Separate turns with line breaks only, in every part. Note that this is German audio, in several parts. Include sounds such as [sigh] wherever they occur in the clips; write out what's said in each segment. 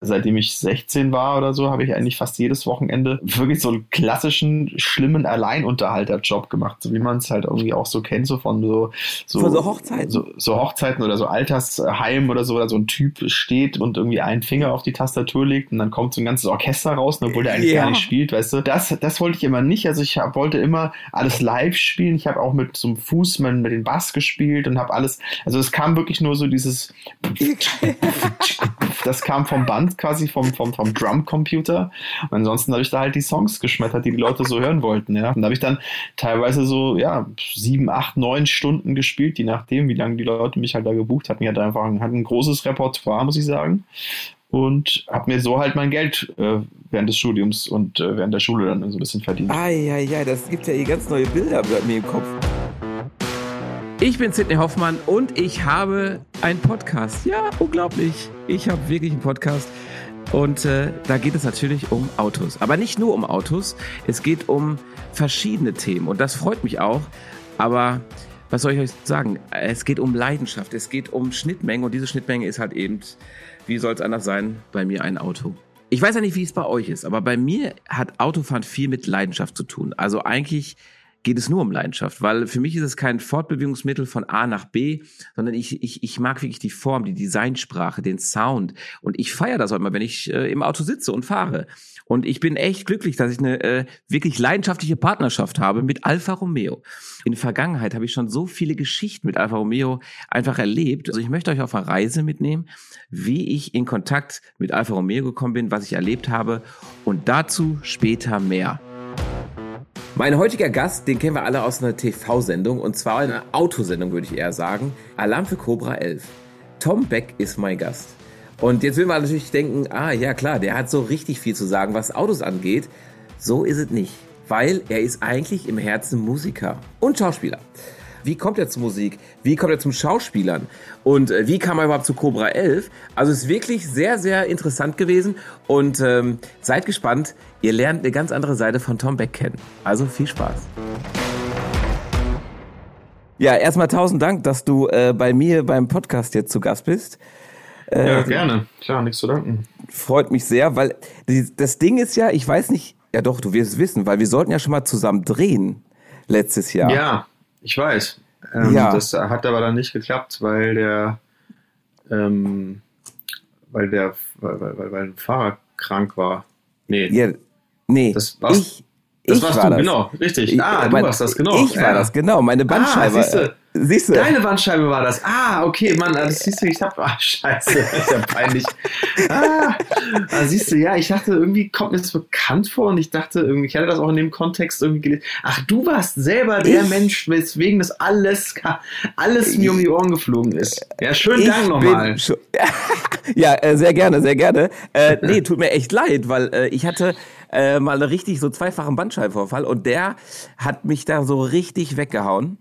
seitdem ich 16 war oder so, habe ich eigentlich fast jedes Wochenende wirklich so einen klassischen, schlimmen Alleinunterhalterjob gemacht, so wie man es halt irgendwie auch so kennt, so von so,
so, von so Hochzeiten.
So, so, Hochzeiten oder so Altersheim oder so, oder so ein Typ steht und irgendwie einen Finger auf die Tastatur legt und dann kommt so ein ganzes Orchester raus, obwohl der eigentlich ja. gar nicht spielt, weißt du. Das, das wollte ich immer nicht. Also ich hab, wollte immer alles live spielen. Ich habe auch mit so einem Fuß mit den Bass gespielt und habe alles, also es kam wirklich nur so dieses [laughs] das kam vom Band quasi, vom, vom, vom Drum-Computer. Und ansonsten habe ich da halt die Songs geschmettert, die die Leute so hören wollten. Ja. Und da habe ich dann teilweise so, ja, sieben, acht, neun Stunden gespielt, je nachdem, wie lange die Leute mich halt da gebucht hatten. Ich hatte einfach ein, hatte ein großes Repertoire, muss ich sagen. Und habe mir so halt mein Geld äh, während des Studiums und äh, während der Schule dann so ein bisschen verdient.
Ja, das gibt ja hier ganz neue Bilder bei mir im Kopf. Ich bin Sidney Hoffmann und ich habe einen Podcast. Ja, unglaublich. Ich habe wirklich einen Podcast. Und äh, da geht es natürlich um Autos. Aber nicht nur um Autos. Es geht um verschiedene Themen. Und das freut mich auch. Aber was soll ich euch sagen? Es geht um Leidenschaft. Es geht um Schnittmenge. Und diese Schnittmenge ist halt eben, wie soll es anders sein, bei mir ein Auto. Ich weiß ja nicht, wie es bei euch ist, aber bei mir hat Autofahren viel mit Leidenschaft zu tun. Also eigentlich geht es nur um Leidenschaft, weil für mich ist es kein Fortbewegungsmittel von A nach B, sondern ich, ich, ich mag wirklich die Form, die Designsprache, den Sound und ich feiere das auch immer, wenn ich äh, im Auto sitze und fahre. Und ich bin echt glücklich, dass ich eine äh, wirklich leidenschaftliche Partnerschaft habe mit Alfa Romeo. In der Vergangenheit habe ich schon so viele Geschichten mit Alfa Romeo einfach erlebt. Also ich möchte euch auf eine Reise mitnehmen, wie ich in Kontakt mit Alfa Romeo gekommen bin, was ich erlebt habe und dazu später mehr. Mein heutiger Gast, den kennen wir alle aus einer TV-Sendung und zwar einer Autosendung, würde ich eher sagen. Alarm für Cobra 11. Tom Beck ist mein Gast. Und jetzt will man natürlich denken, ah ja klar, der hat so richtig viel zu sagen, was Autos angeht. So ist es nicht, weil er ist eigentlich im Herzen Musiker und Schauspieler. Wie kommt er zur Musik? Wie kommt er zum Schauspielern? Und äh, wie kam er überhaupt zu Cobra 11? Also es ist wirklich sehr, sehr interessant gewesen und ähm, seid gespannt. Ihr lernt eine ganz andere Seite von Tom Beck kennen. Also viel Spaß. Ja, erstmal tausend Dank, dass du äh, bei mir beim Podcast jetzt zu Gast bist.
Äh, ja, gerne. Klar, nichts zu danken.
Freut mich sehr, weil die, das Ding ist ja, ich weiß nicht, ja doch, du wirst es wissen, weil wir sollten ja schon mal zusammen drehen letztes Jahr.
Ja, ich weiß. Ähm, ja. Das hat aber dann nicht geklappt, weil der, ähm, weil der, weil, weil, weil ein Fahrer krank war.
Nee. Ja, nee.
Das war's. Ich, das ich warst war du, das. genau, richtig.
Ich, ah, du warst das, genau. Ich war ja. das, genau. Meine Bandscheibe. Ah,
siehst du? Deine Bandscheibe war das. Ah, okay, Mann, das siehst du, ich hab, ah, scheiße, das ist ja peinlich. Ah, ah, siehst du, ja, ich dachte, irgendwie kommt mir das bekannt vor und ich dachte, irgendwie, ich hatte das auch in dem Kontext irgendwie gelesen. Ach, du warst selber der ich, Mensch, weswegen das alles, alles mir um die Ohren geflogen ist. Ja, schönen Dank nochmal. [laughs]
ja, äh, sehr gerne, sehr gerne. Äh, nee, tut mir echt leid, weil äh, ich hatte äh, mal richtig so zweifachen Bandscheibenvorfall und der hat mich da so richtig weggehauen.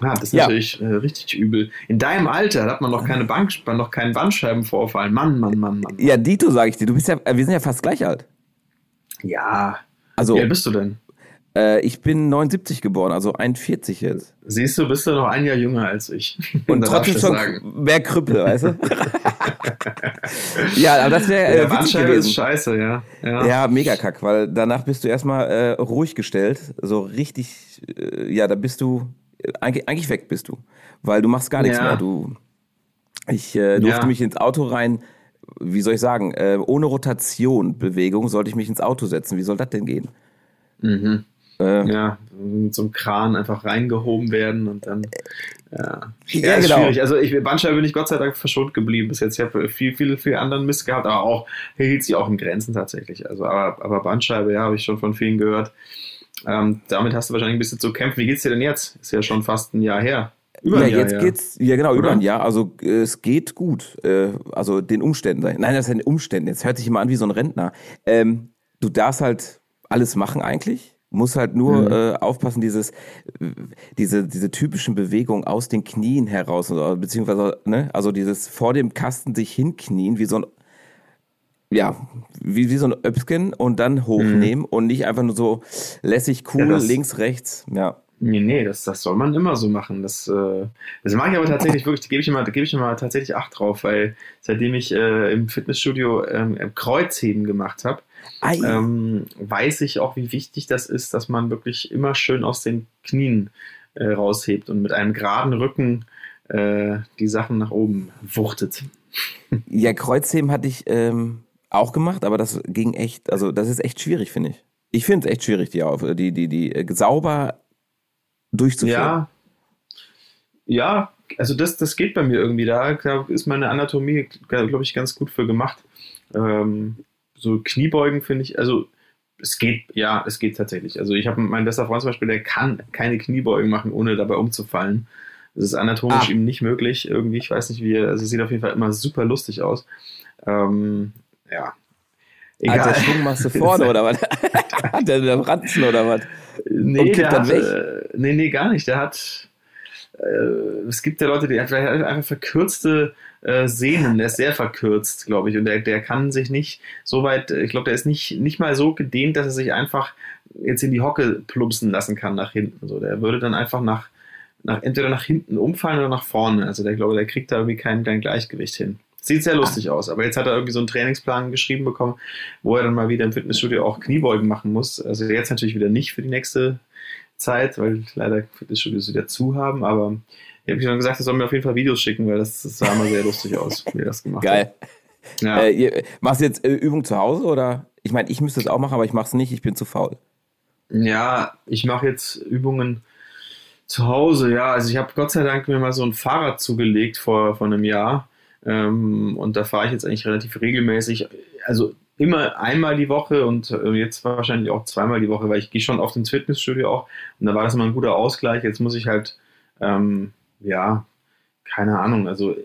Ah, das ist ja. natürlich äh, richtig übel. In deinem Alter hat man noch keine Bank, noch keinen Bandscheibenvorfall. Mann, Mann, Mann, Mann.
Ja, Dito, sage ich dir. Du bist ja, äh, wir sind ja fast gleich alt.
Ja. Also, Wie alt bist du denn?
Äh, ich bin 79 geboren, also 41 jetzt.
Siehst du, bist du noch ein Jahr jünger als ich. [laughs]
Und trotzdem schon sagen. mehr Krüppel, weißt du? [laughs] ja, aber das wäre. Äh,
ja, Bandscheibe ist scheiße, ja.
Ja, ja mega kack, weil danach bist du erstmal äh, ruhig gestellt. So richtig, äh, ja, da bist du, eigentlich, eigentlich weg bist du. Weil du machst gar nichts ja. mehr. Du, ich äh, durfte ja. mich ins Auto rein, wie soll ich sagen, äh, ohne Rotation, Bewegung, sollte ich mich ins Auto setzen. Wie soll das denn gehen?
Mhm. Äh, ja, mit so einem Kran einfach reingehoben werden und dann. Ja, ja, ja genau. schwierig. Also ich, Bandscheibe bin ich Gott sei Dank verschont geblieben bis jetzt. Ich habe viel, viel, viel anderen Mist gehabt, aber auch hielt sie auch in Grenzen tatsächlich. Also, aber, aber Bandscheibe, ja, habe ich schon von vielen gehört. Ähm, damit hast du wahrscheinlich ein bisschen zu kämpfen. Wie geht's dir denn jetzt? Ist ja schon fast ein Jahr her.
Über ja, Jahr, jetzt ja. geht's, ja genau, Oder? über ein Jahr. Also es geht gut. Äh, also den Umständen. Nein, das sind Umständen. Jetzt hört sich immer an wie so ein Rentner. Ähm, du darfst halt alles machen eigentlich. Muss halt nur mhm. äh, aufpassen, dieses, diese, diese typischen Bewegungen aus den Knien heraus, beziehungsweise, ne, also dieses vor dem Kasten sich hinknien, wie so ein, ja, wie, wie so ein Öpsken und dann hochnehmen mhm. und nicht einfach nur so lässig cool, ja, links, rechts, ja.
Nee, nee, das, das soll man immer so machen. Das, äh, das mache ich aber tatsächlich wirklich, da gebe ich immer, da gebe ich immer tatsächlich Acht drauf, weil seitdem ich äh, im Fitnessstudio ähm, Kreuzheben gemacht habe, ähm, weiß ich auch, wie wichtig das ist, dass man wirklich immer schön aus den Knien äh, raushebt und mit einem geraden Rücken äh, die Sachen nach oben wuchtet.
Ja, Kreuzheben hatte ich ähm, auch gemacht, aber das ging echt, also das ist echt schwierig, finde ich. Ich finde es echt schwierig, die, auf, die, die, die äh, sauber durchzuführen.
Ja, ja, also das, das geht bei mir irgendwie. Da, ist meine Anatomie, glaube ich, ganz gut für gemacht. Ähm, so Kniebeugen finde ich, also es geht, ja, es geht tatsächlich. Also ich habe meinen bester Freund zum Beispiel, der kann keine Kniebeugen machen, ohne dabei umzufallen. Das ist anatomisch ah. ihm nicht möglich. Irgendwie, ich weiß nicht wie, also es sieht auf jeden Fall immer super lustig aus. Ähm, ja.
Egal. Schwung machst du vorne oder was? [laughs] Hat der, der Ranzen oder was?
Nee, der hat, äh, nee, nee, gar nicht. Der hat, äh, es gibt ja Leute, die hat einfach verkürzte äh, Sehnen, der ist sehr verkürzt, glaube ich. Und der, der kann sich nicht so weit, ich glaube, der ist nicht, nicht mal so gedehnt, dass er sich einfach jetzt in die Hocke plumpsen lassen kann nach hinten. So, der würde dann einfach nach, nach entweder nach hinten umfallen oder nach vorne. Also der glaube, der kriegt da irgendwie kein, kein Gleichgewicht hin. Sieht sehr lustig aus, aber jetzt hat er irgendwie so einen Trainingsplan geschrieben bekommen, wo er dann mal wieder im Fitnessstudio auch Kniebeugen machen muss. Also jetzt natürlich wieder nicht für die nächste Zeit, weil leider Fitnessstudios wieder zu haben, aber ich habe schon gesagt, er soll mir auf jeden Fall Videos schicken, weil das, das sah mal sehr lustig aus, wie er das gemacht
Geil. hat. Geil. Ja. Äh, machst du jetzt äh, Übung zu Hause oder? Ich meine, ich müsste es auch machen, aber ich mache es nicht, ich bin zu faul.
Ja, ich mache jetzt Übungen zu Hause, ja. Also ich habe Gott sei Dank mir mal so ein Fahrrad zugelegt vor, vor einem Jahr. Ähm, und da fahre ich jetzt eigentlich relativ regelmäßig. Also immer einmal die Woche und äh, jetzt wahrscheinlich auch zweimal die Woche, weil ich gehe schon oft ins Fitnessstudio auch. Und da war das immer ein guter Ausgleich. Jetzt muss ich halt, ähm, ja, keine Ahnung, also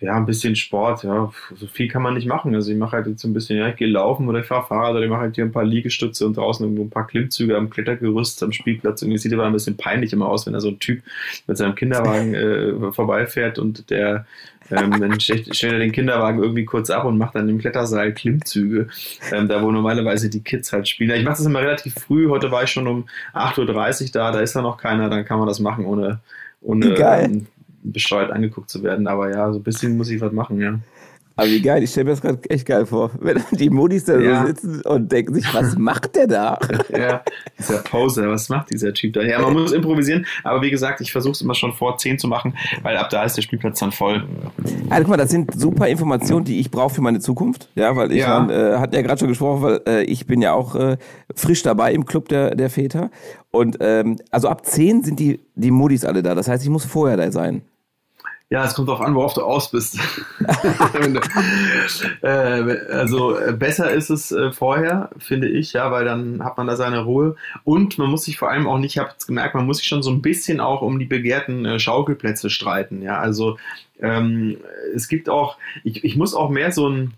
ja, ein bisschen Sport, ja, so viel kann man nicht machen. Also ich mache halt jetzt ein bisschen, ja, ich gehe laufen oder ich fahre Fahrrad oder ich mache halt hier ein paar Liegestütze und draußen irgendwo ein paar Klimmzüge am Klettergerüst am Spielplatz. Und es sieht aber ein bisschen peinlich immer aus, wenn da so ein Typ mit seinem Kinderwagen äh, vorbeifährt und der ähm, dann stellt, stellt er den Kinderwagen irgendwie kurz ab und macht dann im Klettersaal Klimmzüge, ähm, da wo normalerweise die Kids halt spielen. Ich mache das immer relativ früh, heute war ich schon um 8.30 Uhr da, da ist da noch keiner, dann kann man das machen ohne, ohne ähm, bescheuert angeguckt zu werden. Aber ja, so ein bisschen muss ich was machen, ja.
Aber wie geil, ich stelle mir das gerade echt geil vor. Wenn die Modis da ja. so sitzen und denken sich, was macht der da?
ja, dieser Poser, was macht dieser Typ da? Ja, man muss improvisieren, aber wie gesagt, ich versuche es immer schon vor 10 zu machen, weil ab da ist der Spielplatz dann voll.
Ja, guck mal, das sind super Informationen, die ich brauche für meine Zukunft. Ja, weil ich ja. äh, hatten ja gerade schon gesprochen, weil äh, ich bin ja auch äh, frisch dabei im Club der, der Väter. Und ähm, also ab 10 sind die, die Modis alle da. Das heißt, ich muss vorher da sein.
Ja, es kommt darauf an, worauf du aus bist. [laughs] äh, also äh, besser ist es äh, vorher, finde ich, ja, weil dann hat man da seine Ruhe. Und man muss sich vor allem auch nicht, ich habe es gemerkt, man muss sich schon so ein bisschen auch um die begehrten Schaukelplätze streiten. Ja, also ähm, es gibt auch, ich, ich muss auch mehr so ein,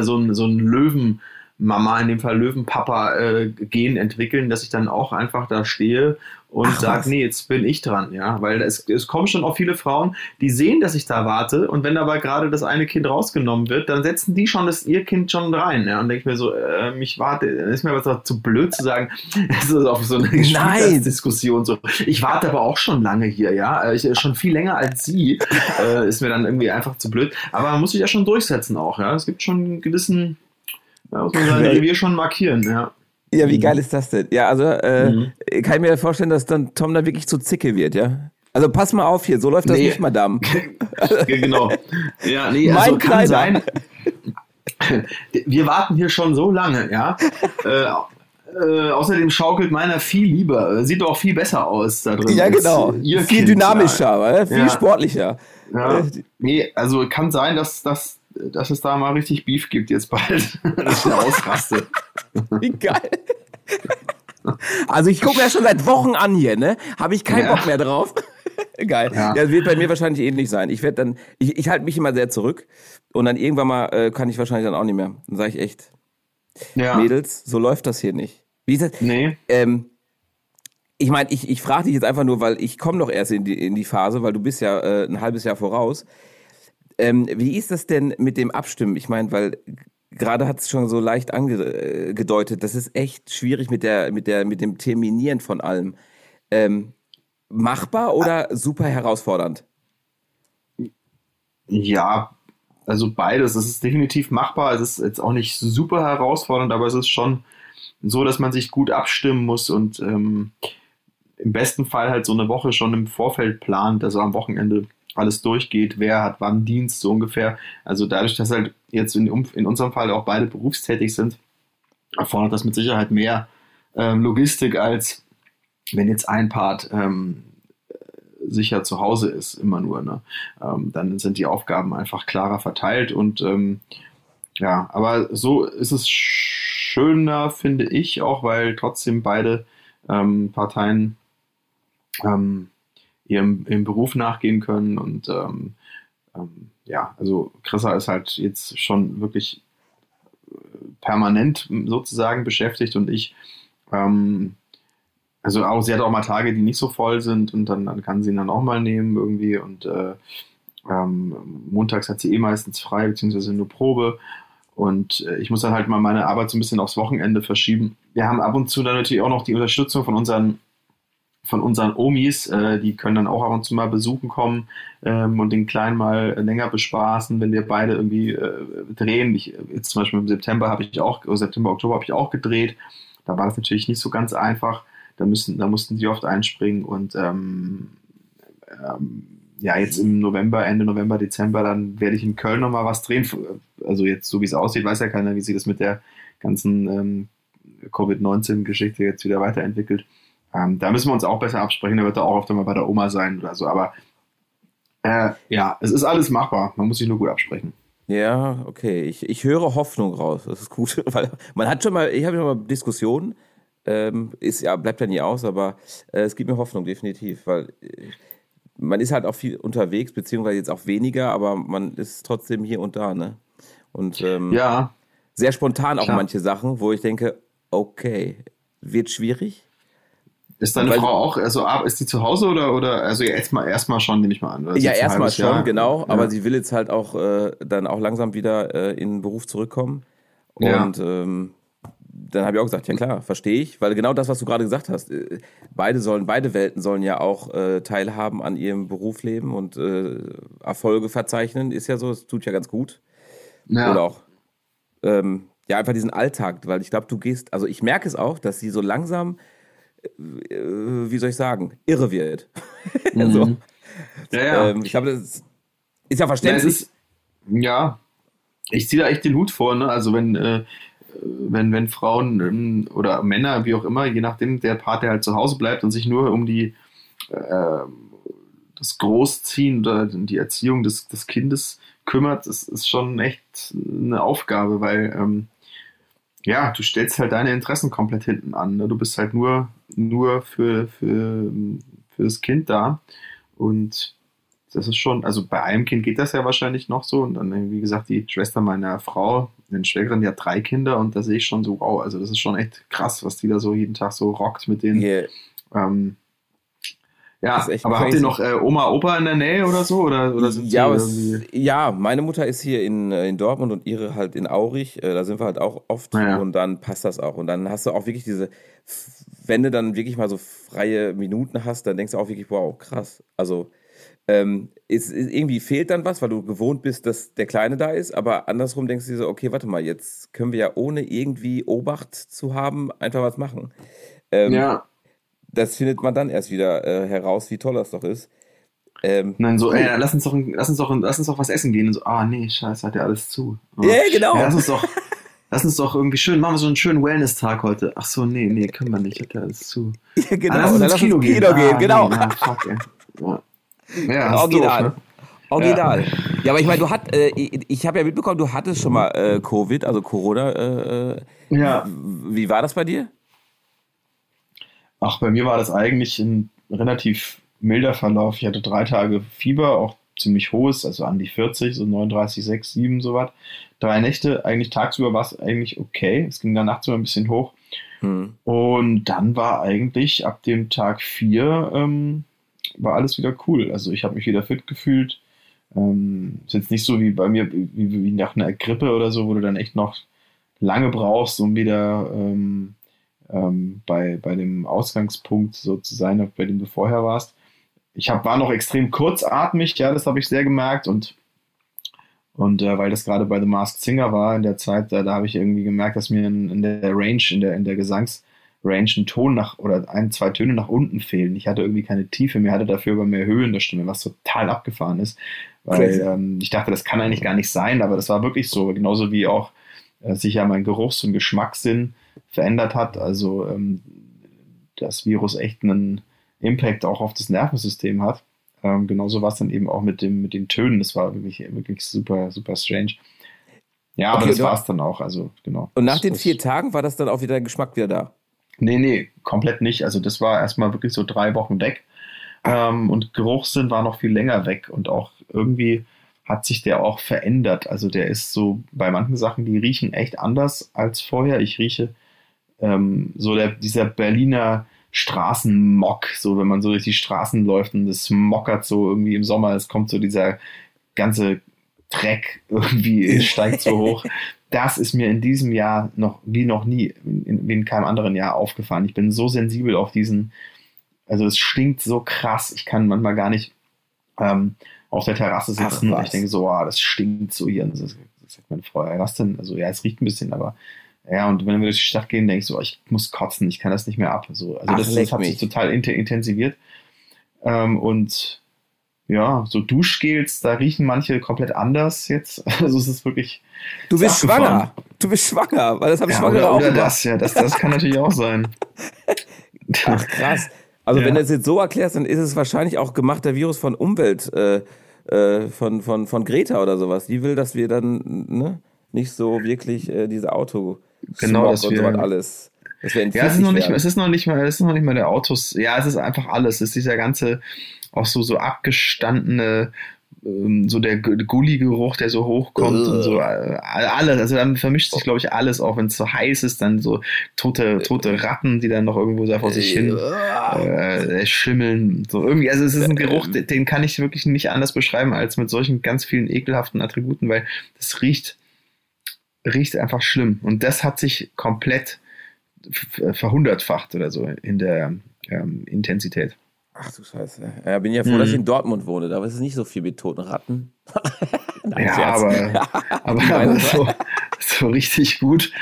so ein, so ein Löwen. Mama, in dem Fall Löwenpapa, äh, Gen entwickeln, dass ich dann auch einfach da stehe und sage, nee, jetzt bin ich dran, ja, weil es, es kommen schon auch viele Frauen, die sehen, dass ich da warte und wenn aber gerade das eine Kind rausgenommen wird, dann setzen die schon das ihr Kind schon rein, ja, und denke ich mir so, äh, mich warte, ist mir aber zu blöd zu sagen, [laughs] es ist auch so eine Diskussion so. Ich warte aber auch schon lange hier, ja, äh, ich, schon viel länger als sie, [laughs] äh, ist mir dann irgendwie einfach zu blöd, aber man muss sich ja schon durchsetzen auch, ja, es gibt schon einen gewissen, ja, muss man sein Revier schon markieren, ja.
Ja, wie mhm. geil ist das denn? Ja, also äh, mhm. kann ich mir vorstellen, dass dann Tom da wirklich zu Zicke wird, ja? Also pass mal auf hier, so läuft das nee. nicht, Madame. [laughs]
genau. Ja, nee, also mein kann sein. [laughs] Wir warten hier schon so lange, ja. [laughs] äh, äh, außerdem schaukelt meiner viel lieber. Sieht doch viel besser aus da drin.
Ja, genau. Viel kind, dynamischer, ja. viel sportlicher.
Ja. Äh, nee, also kann sein, dass, dass dass es da mal richtig Beef gibt jetzt bald. [laughs] dass ich ausraste.
Wie geil. Also ich gucke mir das schon seit Wochen an hier, ne? Habe ich keinen ja. Bock mehr drauf. [laughs] Geil. Ja. ja, wird bei mir wahrscheinlich ähnlich sein. Ich werde dann, ich, ich halte mich immer sehr zurück und dann irgendwann mal äh, kann ich wahrscheinlich dann auch nicht mehr. Dann sage ich echt, ja. Mädels, so läuft das hier nicht. Wie ist das?
Nee.
Ähm, ich meine, ich, ich frage dich jetzt einfach nur, weil ich komme doch erst in die, in die Phase, weil du bist ja äh, ein halbes Jahr voraus. Ähm, wie ist das denn mit dem Abstimmen? Ich meine, weil gerade hat es schon so leicht angedeutet, das ist echt schwierig mit der, mit der, mit dem Terminieren von allem. Ähm, machbar oder super herausfordernd?
Ja, also beides. Es ist definitiv machbar. Es ist jetzt auch nicht super herausfordernd, aber es ist schon so, dass man sich gut abstimmen muss und ähm, im besten Fall halt so eine Woche schon im Vorfeld plant, also am Wochenende alles durchgeht, wer hat wann Dienst, so ungefähr. Also dadurch, dass halt jetzt in, in unserem Fall auch beide berufstätig sind, erfordert das mit Sicherheit mehr ähm, Logistik, als wenn jetzt ein Part ähm, sicher zu Hause ist, immer nur. Ne? Ähm, dann sind die Aufgaben einfach klarer verteilt und ähm, ja, aber so ist es schöner, finde ich, auch weil trotzdem beide ähm, Parteien ähm, ihrem, ihrem Beruf nachgehen können und ähm, ähm, ja, also Chrissa ist halt jetzt schon wirklich äh, permanent sozusagen beschäftigt und ich ähm, also auch, sie hat auch mal Tage, die nicht so voll sind und dann, dann kann sie ihn dann auch mal nehmen irgendwie und äh, ähm, montags hat sie eh meistens frei, beziehungsweise nur Probe und äh, ich muss dann halt mal meine Arbeit so ein bisschen aufs Wochenende verschieben. Wir haben ab und zu dann natürlich auch noch die Unterstützung von unseren von unseren Omis, äh, die können dann auch ab und zu mal besuchen kommen ähm, und den Kleinen mal länger bespaßen, wenn wir beide irgendwie äh, drehen. Ich, jetzt zum Beispiel im September habe ich auch, September, Oktober habe ich auch gedreht. Da war das natürlich nicht so ganz einfach. Da, müssen, da mussten sie oft einspringen und ähm, ähm, ja, jetzt im November, Ende November, Dezember, dann werde ich in Köln nochmal was drehen. Also jetzt, so wie es aussieht, weiß ja keiner, wie sich das mit der ganzen ähm, Covid-19-Geschichte jetzt wieder weiterentwickelt. Ähm, da müssen wir uns auch besser absprechen. Da wird er auch oft mal bei der Oma sein oder so. Aber äh, ja, es ist alles machbar. Man muss sich nur gut absprechen.
Ja, okay. Ich, ich höre Hoffnung raus. Das ist gut, [laughs] weil man hat schon mal, ich habe schon mal Diskussionen ähm, ist ja, bleibt ja nie aus, aber äh, es gibt mir Hoffnung, definitiv, weil äh, man ist halt auch viel unterwegs, beziehungsweise jetzt auch weniger, aber man ist trotzdem hier und da, ne? Und ähm,
ja.
sehr spontan auch Klar. manche Sachen, wo ich denke, okay, wird schwierig.
Ist deine Weil, Frau auch, also ist die zu Hause oder, oder also erstmal erstmal schon, nehme ich mal an.
Ja, erstmal schon, Jahr. genau, ja. aber sie will jetzt halt auch äh, dann auch langsam wieder äh, in den Beruf zurückkommen. Und ja. ähm, dann habe ich auch gesagt, ja klar, verstehe ich, weil genau das, was du gerade gesagt hast, äh, beide sollen, beide Welten sollen ja auch äh, teilhaben an ihrem Berufsleben und äh, Erfolge verzeichnen, ist ja so, es tut ja ganz gut. Ja. Oder auch, ähm, ja, einfach diesen Alltag, weil ich glaube, du gehst, also ich merke es auch, dass sie so langsam, wie soll ich sagen, irre wird. [laughs] Mhm. so. Ja, ja. Ähm, ich glaube, das ist ja verständlich. Ja, ist,
ja. ich ziehe da echt den Hut vor, ne? Also wenn äh, wenn, wenn Frauen ähm, oder Männer, wie auch immer, je nachdem, der Part, der halt zu Hause bleibt und sich nur um die äh, das Großziehen oder die Erziehung des, des Kindes kümmert, das ist schon echt eine Aufgabe, weil ähm, ja, du stellst halt deine Interessen komplett hinten an. Ne? Du bist halt nur, nur für, für, für das Kind da. Und das ist schon, also bei einem Kind geht das ja wahrscheinlich noch so. Und dann, wie gesagt, die Schwester meiner Frau, meine Schwägerin, die hat drei Kinder und da sehe ich schon so, wow, also das ist schon echt krass, was die da so jeden Tag so rockt mit denen. Yeah. Ähm, ja, aber crazy. habt ihr noch äh, Oma, Opa in der Nähe oder so? Oder, oder sind
ja, es, ja, meine Mutter ist hier in, äh, in Dortmund und ihre halt in Aurich. Äh, da sind wir halt auch oft ja. und dann passt das auch. Und dann hast du auch wirklich diese, wenn du dann wirklich mal so freie Minuten hast, dann denkst du auch wirklich, wow, krass. Also ähm, ist, ist, irgendwie fehlt dann was, weil du gewohnt bist, dass der Kleine da ist, aber andersrum denkst du dir so, okay, warte mal, jetzt können wir ja ohne irgendwie Obacht zu haben einfach was machen. Ähm, ja. Das findet man dann erst wieder äh, heraus, wie toll das doch ist.
Ähm, Nein, so, ey, lass uns doch, lass uns doch, lass uns doch was essen gehen. Und so, ah, nee, scheiße, hat ja alles zu.
Oh. Ja, genau.
Ja, lass uns doch, lass uns doch irgendwie schön, machen wir so einen schönen Wellness-Tag heute. Ach so, nee, nee, können wir nicht, hat ja alles zu.
Ja, genau. Ah, lass uns ins Kino, gehen. Kino gehen. Ah, genau. Nee, na, fuck, ey.
Ja.
Ja, Original. Doof, ne? Original. Ja. ja. aber ich meine, du hat, äh, ich, ich habe ja mitbekommen, du hattest schon mal äh, Covid, also Corona. Äh, äh, ja. Wie war das bei dir?
Ach, bei mir war das eigentlich ein relativ milder Verlauf. Ich hatte drei Tage Fieber, auch ziemlich hohes, also an die 40, so 39, 6, 7, so was. Drei Nächte, eigentlich tagsüber war es eigentlich okay. Es ging dann nachts immer ein bisschen hoch. Hm. Und dann war eigentlich ab dem Tag 4 ähm, war alles wieder cool. Also ich habe mich wieder fit gefühlt. Ähm, ist jetzt nicht so wie bei mir, wie, wie, nach einer Grippe oder so, wo du dann echt noch lange brauchst, um wieder ähm, ähm, bei, bei dem Ausgangspunkt so zu sein, bei dem du vorher warst. Ich hab, war noch extrem kurzatmig, ja, das habe ich sehr gemerkt und und äh, weil das gerade bei The Masked Singer war in der Zeit, da, da habe ich irgendwie gemerkt, dass mir in, in, der Range, in der, in der Gesangsrange ein Ton nach oder ein, zwei Töne nach unten fehlen. Ich hatte irgendwie keine Tiefe mehr, hatte dafür aber mehr Höhe in der Stimme, was total abgefahren ist. Weil ähm, ich dachte, das kann eigentlich gar nicht sein, aber das war wirklich so. Genauso wie auch äh, sich ja mein Geruchs- und Geschmackssinn verändert hat. Also ähm, das Virus echt einen Impact auch auf das Nervensystem hat. Ähm, genauso war es dann eben auch mit, dem, mit den Tönen. Das war wirklich, wirklich super, super strange. Ja, aber okay, das war es dann auch. Also, genau.
Und nach
das,
den vier Tagen war das dann auch wieder der Geschmack wieder da?
Nee, nee, komplett nicht. Also, das war erstmal wirklich so drei Wochen weg. Ähm, und Geruchssinn war noch viel länger weg. Und auch irgendwie hat sich der auch verändert. Also, der ist so bei manchen Sachen, die riechen echt anders als vorher. Ich rieche ähm, so der, dieser Berliner Straßenmock, so wenn man so durch die Straßen läuft und es mockert so irgendwie im Sommer, es kommt so dieser ganze Dreck irgendwie [laughs] steigt so hoch. Das ist mir in diesem Jahr noch wie noch nie, in, wie in keinem anderen Jahr aufgefallen. Ich bin so sensibel auf diesen, also es stinkt so krass, ich kann manchmal gar nicht ähm, auf der Terrasse sitzen und ich denke so, oh, das stinkt so hier. Und das, das sagt meine Frau, was denn? Also ja, es riecht ein bisschen, aber ja, und wenn wir durch die Stadt gehen, denke ich so, ich muss kotzen, ich kann das nicht mehr ab. So, also Ach, das, das, hat mich. sich total intensiviert. Ähm, und ja, so Duschgels, da riechen manche komplett anders jetzt. [laughs] Also es ist wirklich.
Du bist schwanger. Du bist schwanger, weil das habe ich ja, schwanger
auch Oder gemacht. das, ja, das, das kann natürlich auch sein. [laughs] [laughs]
Ach, krass. Also ja. wenn du es jetzt so erklärst, dann ist es wahrscheinlich auch gemachter Virus von Umwelt, äh, äh, von, von, von Greta oder sowas. Die will, dass wir dann ne, nicht so wirklich äh, diese Auto
genau, das
und so was alles.
Das ja, es ist noch nicht, es ist noch nicht mal, es ist noch nicht mal der Autos. Ja, es ist einfach alles. Es ist dieser ganze, auch so so abgestandene, ähm, so der Gulli-Geruch, der so hochkommt und so äh, alles. Also dann vermischt sich, glaube ich, alles, auch wenn es so heiß ist, dann so tote, tote Ratten, die dann noch irgendwo so vor sich hin äh, schimmeln. So irgendwie, also es ist ein Geruch, den kann ich wirklich nicht anders beschreiben als mit solchen ganz vielen ekelhaften Attributen, weil das riecht riecht einfach schlimm. Und das hat sich komplett verhundertfacht oder so in der ähm, Intensität.
Ach du Scheiße. Ja, bin ja froh, mhm. dass ich in Dortmund wohne. Da ist es nicht so viel mit toten Ratten. [laughs]
Nein, ja, aber, [laughs] aber, aber so, so, richtig gut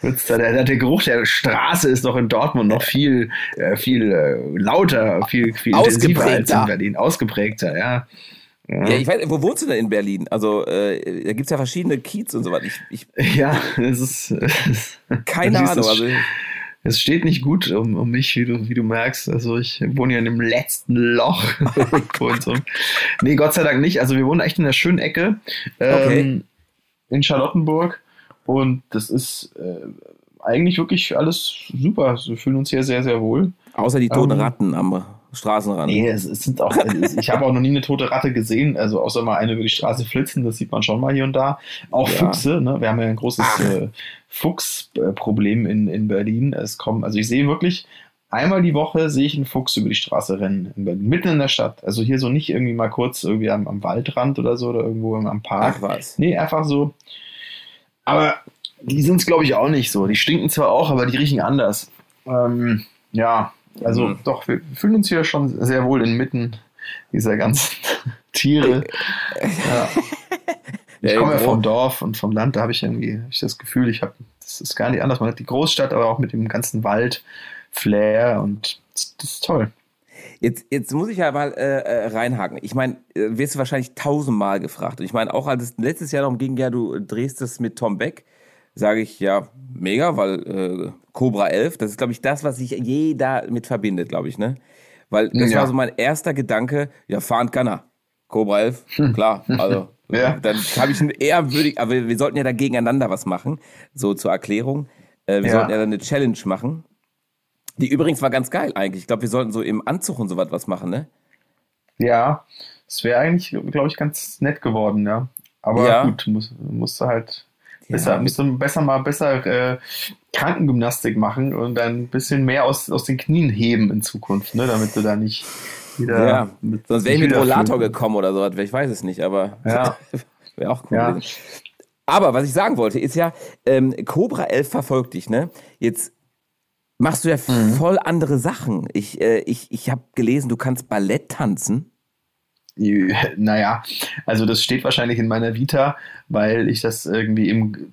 wird's da. Der, der, Geruch der Straße ist doch in Dortmund noch viel, äh, viel äh, lauter, viel, viel intensiver als in Berlin. Ausgeprägter, ja.
Ja. ja. ich weiß, wo wohnst du denn in Berlin? Also, äh, da gibt es ja verschiedene Kiez und so weiter. Ich,
ich, [laughs] ja, es [laughs] ist.
keine Ahnung.
Es, also, es steht nicht gut um, um mich, wie du, wie du merkst. Also, ich wohne ja in dem letzten Loch. [laughs] so. Nee, Gott sei Dank nicht. Also, wir wohnen echt in der schönen Ecke ähm, okay. in Charlottenburg. Und das ist äh, eigentlich wirklich alles super. Wir fühlen uns hier sehr, sehr wohl.
Außer die toten ähm, Ratten am Straßenrand.
Nee, es, es sind auch, [laughs] ich habe auch noch nie eine tote Ratte gesehen, also außer mal eine über die Straße flitzen, das sieht man schon mal hier und da. Auch ja. Füchse, ne? wir haben ja ein großes äh, Fuchsproblem in, in Berlin. Es kommen, also ich sehe wirklich, einmal die Woche sehe ich einen Fuchs über die Straße rennen, in Berlin, mitten in der Stadt. Also hier so nicht irgendwie mal kurz irgendwie am, am Waldrand oder so oder irgendwo am Park.
Ach was.
Nee, einfach so. Aber die sind es, glaube ich, auch nicht so. Die stinken zwar auch, aber die riechen anders. Ähm, ja, also mhm. doch, wir fühlen uns hier schon sehr wohl inmitten dieser ganzen [laughs] Tiere. Ja. [laughs] Ich komme ja vom Dorf und vom Land, da habe ich irgendwie hab ich das Gefühl, ich habe, das ist gar nicht anders. Man hat die Großstadt, aber auch mit dem ganzen Wald, Flair und das, das ist toll.
Jetzt, jetzt muss ich ja mal äh, äh reinhaken. Ich meine, äh, wirst du wahrscheinlich tausendmal gefragt. Und ich meine, auch als es letztes Jahr darum ging, ja, du drehst es mit Tom Beck, sage ich ja, mega, weil äh, Cobra 11, das ist, glaube ich, das, was sich jeder mit verbindet, glaube ich, ne? Weil das ja. war so mein erster Gedanke, ja, fahren kann er. Cobra 11, hm. klar, also [laughs] ja. dann habe ich einen ehrwürdig, aber wir sollten ja da gegeneinander was machen, so zur Erklärung. Äh, wir ja. sollten ja dann eine Challenge machen. Die übrigens war ganz geil eigentlich. Ich glaube, wir sollten so im Anzug und so was machen, ne?
Ja, es wäre eigentlich, glaube ich, ganz nett geworden, ja. Aber ja. gut, muss, musste halt Besser, müsste besser mal besser äh, Krankengymnastik machen und dann ein bisschen mehr aus, aus den Knien heben in Zukunft, ne, damit du da nicht wieder.
Ja, sonst wäre ich mit Rollator gekommen oder so, ich weiß es nicht, aber
ja. [laughs]
wäre auch cool. Ja. Aber was ich sagen wollte, ist ja, ähm, Cobra 11 verfolgt dich, ne? Jetzt machst du ja mhm. voll andere Sachen. Ich, äh, ich, ich habe gelesen, du kannst Ballett tanzen. [laughs]
Naja, also das steht wahrscheinlich in meiner Vita, weil ich das irgendwie im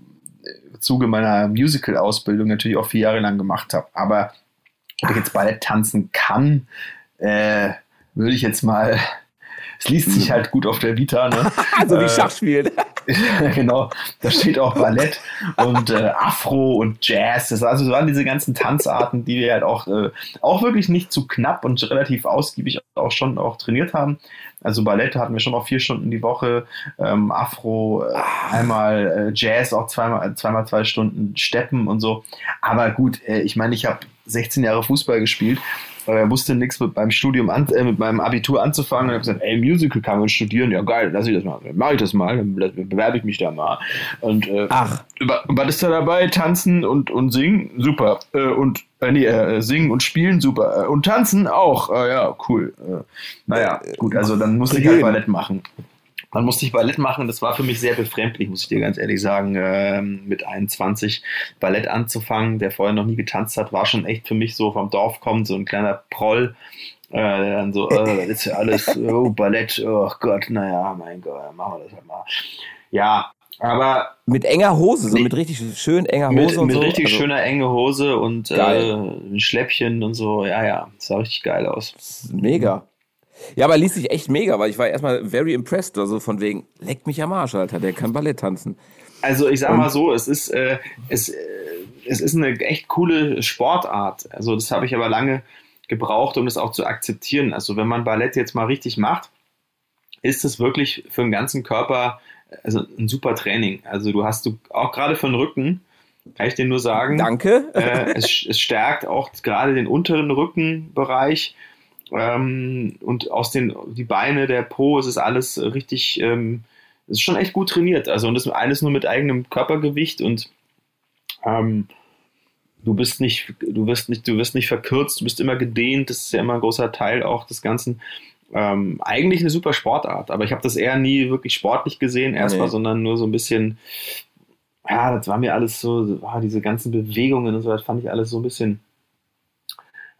Zuge meiner Musical-Ausbildung natürlich auch vier Jahre lang gemacht habe. Aber ob ich jetzt Ballett tanzen kann, äh, würde ich jetzt mal [laughs] es liest sich halt gut auf der Vita. Ne? [laughs]
so wie äh, Schachspielen.
genau, da steht auch Ballett und äh, Afro und Jazz. Das, also waren diese ganzen Tanzarten, die wir halt auch, äh, auch wirklich nicht zu knapp und relativ ausgiebig auch schon auch trainiert haben. Also Ballett hatten wir schon noch vier Stunden die Woche, ähm, Afro, äh, einmal äh, Jazz auch zweimal, zweimal zwei Stunden Steppen und so. Aber gut, äh, ich meine, ich habe 16 Jahre Fußball gespielt er wusste nichts mit meinem Studium an, äh, mit meinem Abitur anzufangen und habe gesagt, ey, Musical kann man studieren, ja geil, lass ich das mal, dann mache ich das mal, dann bewerbe ich mich da mal. Und äh, Ach. was ist da dabei? Tanzen und, und singen, super. Äh, und äh, nee, äh, singen und spielen, super. Äh, und tanzen auch, äh, ja, cool. Äh, naja, gut, also dann musste ich halt Ballett machen. Dann musste ich Ballett machen. Das war für mich sehr befremdlich, muss ich dir ganz ehrlich sagen. Ähm, mit 21 Ballett anzufangen, der vorher noch nie getanzt hat, war schon echt für mich so vom Dorf kommt, so ein kleiner Proll. Äh, der dann so, äh, das ist ja alles, oh, Ballett, oh Gott, naja, mein Gott, machen wir das halt mal. Ja, aber.
Mit enger Hose, so mit richtig schön enger Hose
mit,
und
mit
so.
Mit richtig also, schöner enge Hose und äh, ein Schläppchen und so. Ja, ja, das sah richtig geil aus.
Mega. Ja, aber ließ sich echt mega, weil ich war erstmal very impressed, also von wegen, leckt mich am Arsch, Alter, der kann Ballett tanzen.
Also ich sag mal so, es ist, äh, es, äh, es ist eine echt coole Sportart. Also das habe ich aber lange gebraucht, um das auch zu akzeptieren. Also wenn man Ballett jetzt mal richtig macht, ist es wirklich für den ganzen Körper also ein super Training. Also du hast du auch gerade für den Rücken, kann ich dir nur sagen.
Danke.
Äh, es, es stärkt auch gerade den unteren Rückenbereich ähm, und aus den die Beine, der Po, es ist alles richtig, ähm, es ist schon echt gut trainiert. Also und das alles nur mit eigenem Körpergewicht und ähm, du bist nicht, du wirst nicht, du wirst nicht verkürzt, du bist immer gedehnt, das ist ja immer ein großer Teil auch des Ganzen. Ähm, eigentlich eine super Sportart, aber ich habe das eher nie wirklich sportlich gesehen, erstmal, nee. sondern nur so ein bisschen, ja, das war mir alles so, ah, diese ganzen Bewegungen und so, das fand ich alles so ein bisschen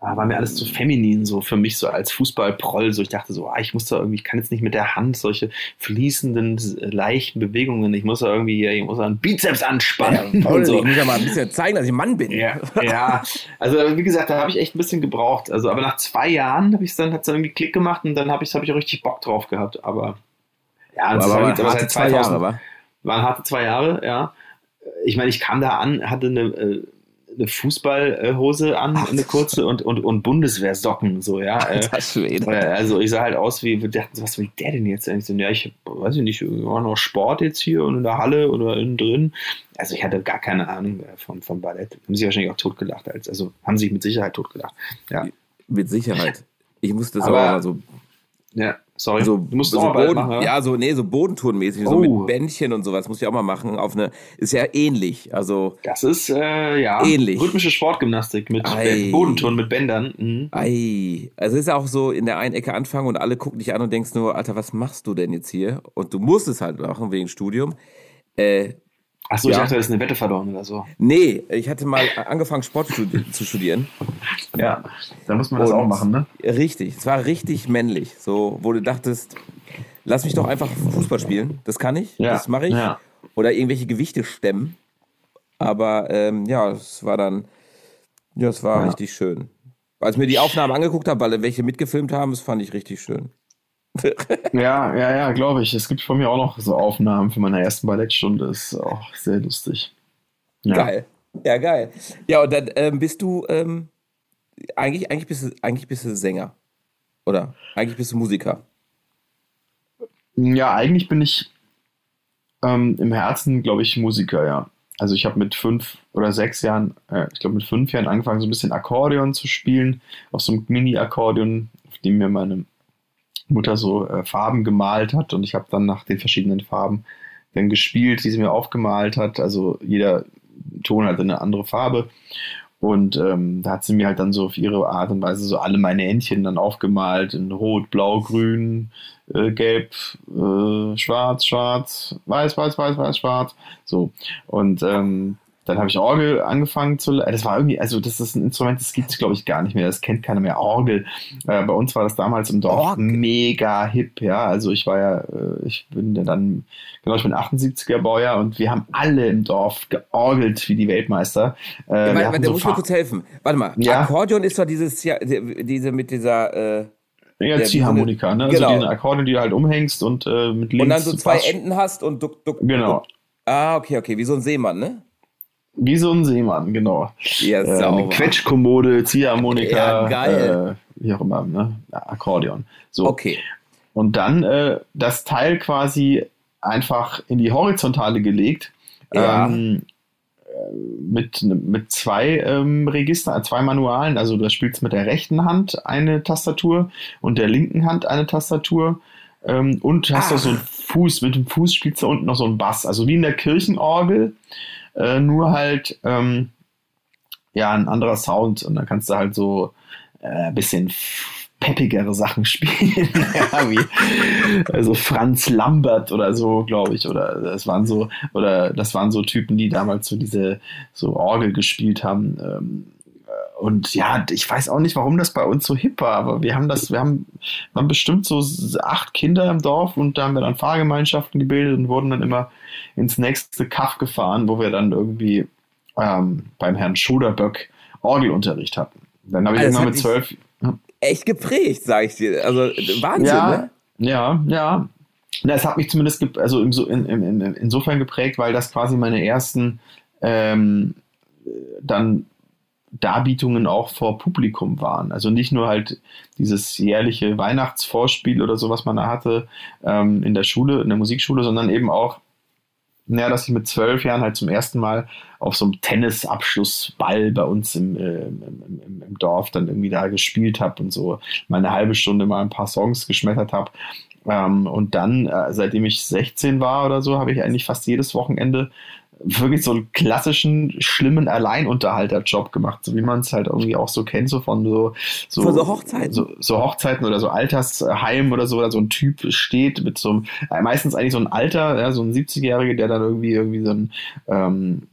war mir alles zu feminin, so für mich so als Fußballproll. So ich dachte so, ah, ich muss da irgendwie, ich kann jetzt nicht mit der Hand solche fließenden, leichten Bewegungen. Ich muss da irgendwie, ich muss da einen Bizeps anspannen.
Ja, und so. Ich muss ja mal ein bisschen zeigen, dass ich Mann bin.
Ja, ja. also wie gesagt, da habe ich echt ein bisschen gebraucht. Also, aber nach zwei Jahren habe ich dann, hat es dann irgendwie Klick gemacht und dann habe ich, habe ich auch richtig Bock drauf gehabt. Aber
ja, das aber war, aber harte zwei Jahre, war?
Waren harte zwei Jahre, ja. Ich meine, ich kam da an, hatte eine äh, eine Fußballhose an, Ach, eine kurze und, und, und Bundeswehrsocken, so, ja. [laughs] Das äh, also ich sah halt aus wie, dachten, was will der denn jetzt eigentlich? Ja, ich weiß nicht, war noch Sport jetzt hier und in der Halle oder innen drin. Also ich hatte gar keine Ahnung vom, vom Ballett. Haben sie wahrscheinlich auch totgelacht, als, also haben sich mit Sicherheit totgelacht. Ja.
Mit Sicherheit. Ich musste das aber, aber so.
Ja. Sorry,
so, du musst so auch Boden, machen, ja? ja, so, nee, so Bodentourenmäßig, oh. so mit oh. Bändchen und sowas muss ich auch mal machen. Auf eine, ist ja ähnlich. Also,
das ist, äh, ja,
ähnlich.
rhythmische Sportgymnastik mit Ei. Bodentouren, mit Bändern.
Mhm. Ei. Also, ist ja auch so in der einen Ecke anfangen und alle gucken dich an und denkst nur, Alter, was machst du denn jetzt hier? Und du musst es halt machen wegen Studium. Äh,
Achso, ja. ich dachte, das ist eine Wette verloren oder so.
Nee, ich hatte mal angefangen, Sport zu studieren.
Ja, da muss man das Und auch machen, ne?
Richtig, es war richtig männlich. So, wo du dachtest, lass mich doch einfach Fußball spielen. Das kann ich, ja. das mache ich. Ja. Oder irgendwelche Gewichte stemmen. Aber ähm, ja, es war dann, ja, es war ja. richtig schön. Als ich mir die Aufnahmen angeguckt habe, weil welche mitgefilmt haben, das fand ich richtig schön. [laughs]
ja, ja, ja, glaube ich. Es gibt von mir auch noch so Aufnahmen für meine ersten Ballettstunde. Ist auch sehr lustig.
Ja. Geil. Ja, geil. Ja, und dann ähm, bist du ähm, eigentlich, eigentlich, bist du, eigentlich bist du Sänger. Oder eigentlich bist du Musiker.
Ja, eigentlich bin ich ähm, im Herzen, glaube ich, Musiker, ja. Also ich habe mit fünf oder sechs Jahren, äh, ich glaube mit fünf Jahren angefangen, so ein bisschen Akkordeon zu spielen, auf so einem Mini-Akkordeon, auf dem mir meine Mutter so äh, Farben gemalt hat und ich habe dann nach den verschiedenen Farben dann gespielt, die sie mir aufgemalt hat. Also jeder Ton hatte eine andere Farbe. Und ähm, da hat sie mir halt dann so auf ihre Art und Weise so alle meine Entchen dann aufgemalt in Rot, Blau, Grün, äh, Gelb, äh, Schwarz, Schwarz, Weiß, Weiß, Weiß, Weiß, Schwarz. So. Und ähm, dann habe ich Orgel angefangen zu. Das war irgendwie, also das ist ein Instrument, das gibt es, glaube ich, gar nicht mehr. Das kennt keiner mehr. Orgel. Äh, bei uns war das damals im Dorf Orgel. mega hip, ja. Also ich war ja, äh, ich bin dann, genau, ich bin 78er Baujahr und wir haben alle im Dorf georgelt wie die Weltmeister.
Äh, ja, warte, der so muss mir kurz helfen. Warte mal, ja? Akkordeon ist doch dieses, ja, diese mit dieser, äh
ja, Ziehharmonika, ne? Also genau. Also diese Akkordeon, die du halt umhängst und äh, mit links.
Und dann so zwei Enden hast und duck, duck,
Genau.
Duck. Ah, okay, okay, wie so ein Seemann, ne?
Wie so ein Seemann, genau.
Ja, äh,
eine Quetschkommode, Ziehharmonika,
ja, geil.
Äh, wie auch immer, ne? Ja, Akkordeon. So.
Okay.
Und dann äh, das Teil quasi einfach in die Horizontale gelegt.
Ja.
Ähm, mit, mit zwei ähm, Registern, zwei Manualen. Also du spielst mit der rechten Hand eine Tastatur und der linken Hand eine Tastatur. Ähm, und hast ah. da so einen Fuß, mit dem Fuß spielst du unten noch so einen Bass. Also wie in der Kirchenorgel äh, nur halt ähm, ja ein anderer Sound und dann kannst du halt so ein äh, bisschen peppigere Sachen [laughs] spielen, ja, wie also Franz Lambert oder so, glaube ich, oder das waren so oder das waren so Typen, die damals so diese so Orgel gespielt haben. Ähm, und ja, ich weiß auch nicht, warum das bei uns so hip war, aber wir haben das, wir haben, waren bestimmt so acht Kinder im Dorf und da haben wir dann Fahrgemeinschaften gebildet und wurden dann immer ins nächste Kaff gefahren, wo wir dann irgendwie ähm, beim Herrn Schoderböck Orgelunterricht hatten. Dann habe ich also irgendwann mit zwölf.
Echt geprägt, sage ich dir. Also Wahnsinn,
ja,
ne?
Ja, ja. Es hat mich zumindest also in, in, in, insofern geprägt, weil das quasi meine ersten ähm, dann Darbietungen auch vor Publikum waren. Also nicht nur halt dieses jährliche Weihnachtsvorspiel oder so, was man da hatte ähm, in der Schule, in der Musikschule, sondern eben auch, naja, dass ich mit zwölf Jahren halt zum ersten Mal auf so einem Tennisabschlussball bei uns im, äh, im, im, im, Dorf dann irgendwie da gespielt habe und so mal eine halbe Stunde mal ein paar Songs geschmettert habe. Ähm, und dann, äh, seitdem ich 16 war oder so, habe ich eigentlich fast jedes Wochenende wirklich so einen klassischen, schlimmen Alleinunterhalterjob gemacht, so wie man es halt irgendwie auch so kennt, so von so,
so, so Hochzeiten.
So, so, Hochzeiten oder so Altersheim oder so, oder so ein Typ steht mit so einem, äh, meistens eigentlich so ein Alter, ja, so ein 70-Jähriger, der dann irgendwie irgendwie so ein ähm,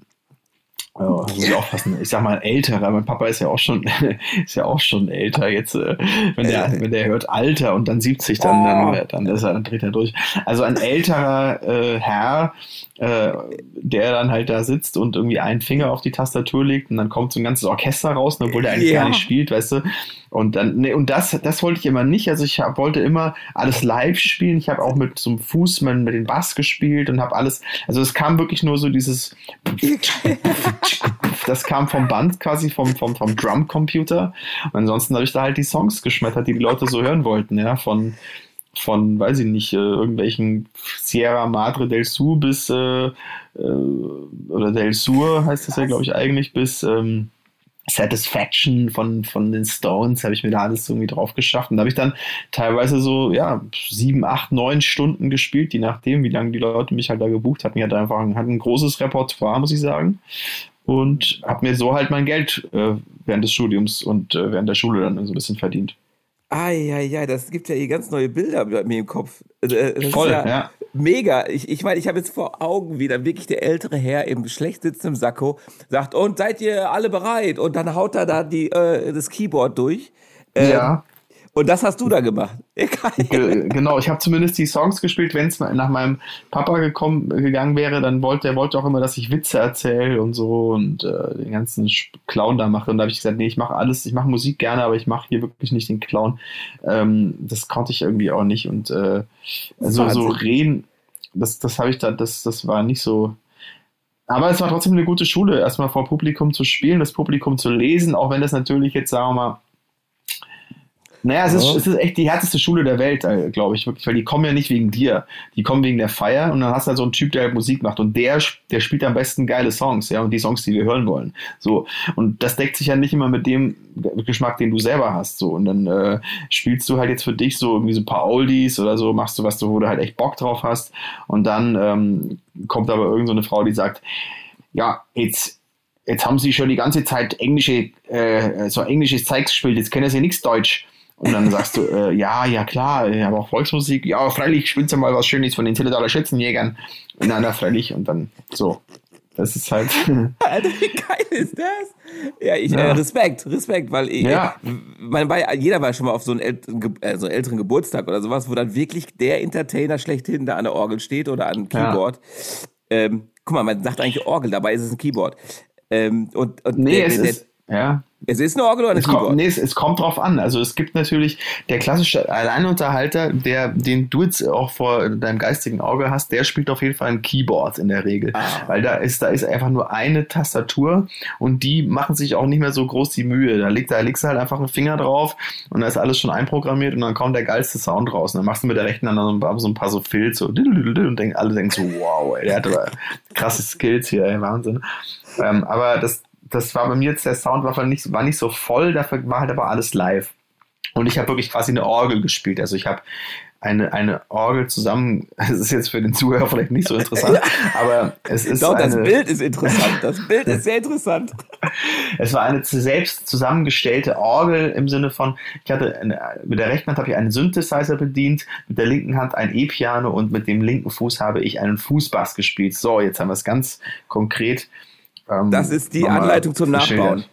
Oh, muss ich aufpassen. Ich sag mal älterer. Mein Papa ist ja auch schon, [laughs] ist ja auch schon älter. Jetzt, äh, wenn der, wenn der hört Alter und dann 70, dann, oh. dann, dann, ist er, dann dreht er durch. Also ein älterer äh, Herr, äh, der dann halt da sitzt und irgendwie einen Finger auf die Tastatur legt und dann kommt so ein ganzes Orchester raus, obwohl der eigentlich ja. gar nicht spielt, weißt du. Und dann, nee, und das, das wollte ich immer nicht. Also ich hab, wollte immer alles live spielen. Ich habe auch mit so einem Fußmann mit dem Bass gespielt und habe alles, also es kam wirklich nur so dieses, [laughs] das kam vom Band quasi, vom, vom, vom Drumcomputer. Und ansonsten habe ich da halt die Songs geschmettert, die die Leute so hören wollten, ja, von, von, weiß ich nicht, äh, irgendwelchen Sierra Madre del Sur bis, äh, äh, oder del Sur heißt das ja, glaube ich, eigentlich, bis ähm, Satisfaction von, von den Stones habe ich mir da alles irgendwie drauf geschafft. Und da habe ich dann teilweise so, ja, sieben, acht, neun Stunden gespielt, je nachdem, wie lange die Leute mich halt da gebucht hatten. Ich hatte einfach ein, hatte ein großes Repertoire, muss ich sagen. Und habe mir so halt mein Geld äh, während des Studiums und äh, während der Schule dann so ein bisschen verdient.
Ah, ja, ja, das gibt ja hier ganz neue Bilder bei mir im Kopf.
Äh, das Voll, ja, ja,
Mega. Ich, ich meine, ich habe jetzt vor Augen, wie dann wirklich der ältere Herr im schlecht sitzenden Sakko sagt, und seid ihr alle bereit? Und dann haut er da die, äh, das Keyboard durch.
Ähm, ja.
Und das hast du da gemacht. [laughs]
genau, ich habe zumindest die Songs gespielt. Wenn es nach meinem Papa gekommen, gegangen wäre, dann wollte er wollte auch immer, dass ich Witze erzähle und so und äh, den ganzen Clown da mache. Und da habe ich gesagt, nee, ich mache alles, ich mache Musik gerne, aber ich mache hier wirklich nicht den Clown. Ähm, das konnte ich irgendwie auch nicht. Und äh, so, so reden, das, das habe ich da, das, das war nicht so. Aber es war trotzdem eine gute Schule, erstmal vor Publikum zu spielen, das Publikum zu lesen, auch wenn das natürlich jetzt, sagen wir mal, naja, es, ja. ist, es ist echt die härteste Schule der Welt, äh, glaube ich, wirklich, weil die kommen ja nicht wegen dir. Die kommen wegen der Feier und dann hast du halt so einen Typ, der halt Musik macht und der, der spielt am besten geile Songs, ja, und die Songs, die wir hören wollen. So. Und das deckt sich ja nicht immer mit dem Geschmack, den du selber hast. So. Und dann äh, spielst du halt jetzt für dich so irgendwie so ein paar Oldies oder so, machst du was, wo du halt echt Bock drauf hast. Und dann ähm, kommt aber irgendeine so Frau, die sagt, ja, jetzt jetzt haben sie schon die ganze Zeit englische, äh, so englisches Zeugs gespielt, jetzt kennen sie nichts Deutsch. Und dann sagst du, äh, ja, ja klar, ich habe auch Volksmusik. Ja, freilich, spielst du mal was Schönes von den Tilletaler Schützenjägern. Und dann, na, freilich. Und dann so. Das ist halt. [laughs]
Alter, wie geil ist das? Ja, ich, ja. Äh, Respekt, Respekt, weil ich, ja. man war, jeder war schon mal auf so einem älteren, äh, so älteren Geburtstag oder sowas, wo dann wirklich der Entertainer schlechthin da an der Orgel steht oder an Keyboard. Ja. Ähm, guck mal, man sagt eigentlich Orgel, dabei ist es ein Keyboard. Ähm, und, und
nee, der, es der, ist, ja.
Es ist eine Orgel oder ein
Keyboard? Kommt, nee, es, es, kommt drauf an. Also es gibt natürlich der klassische Alleinunterhalter, der, den du jetzt auch vor deinem geistigen Auge hast, der spielt auf jeden Fall ein Keyboard in der Regel. Ah. Weil da ist, da ist einfach nur eine Tastatur und die machen sich auch nicht mehr so groß die Mühe. Da, liegt, da legst du halt einfach einen Finger drauf und da ist alles schon einprogrammiert und dann kommt der geilste Sound raus. Und dann machst du mit der rechten Hand so ein paar so, ein paar so Filz so und denk, alle denken so, wow, ey, der hat aber krasse Skills hier, ey, Wahnsinn. Ähm, aber das, das war bei mir jetzt, der Sound war nicht, war nicht so voll, dafür war halt aber alles live. Und ich habe wirklich quasi eine Orgel gespielt. Also ich habe eine, eine Orgel zusammen, [laughs] das ist jetzt für den Zuhörer vielleicht nicht so interessant, [laughs] aber es ist.
Doch,
eine,
das Bild ist interessant. Das Bild ist sehr interessant. [laughs]
es war eine selbst zusammengestellte Orgel im Sinne von, ich hatte eine, mit der rechten Hand habe ich einen Synthesizer bedient, mit der linken Hand ein E-Piano und mit dem linken Fuß habe ich einen Fußbass gespielt. So, jetzt haben wir es ganz konkret
ähm, das ist die Anleitung zum Nachbauen.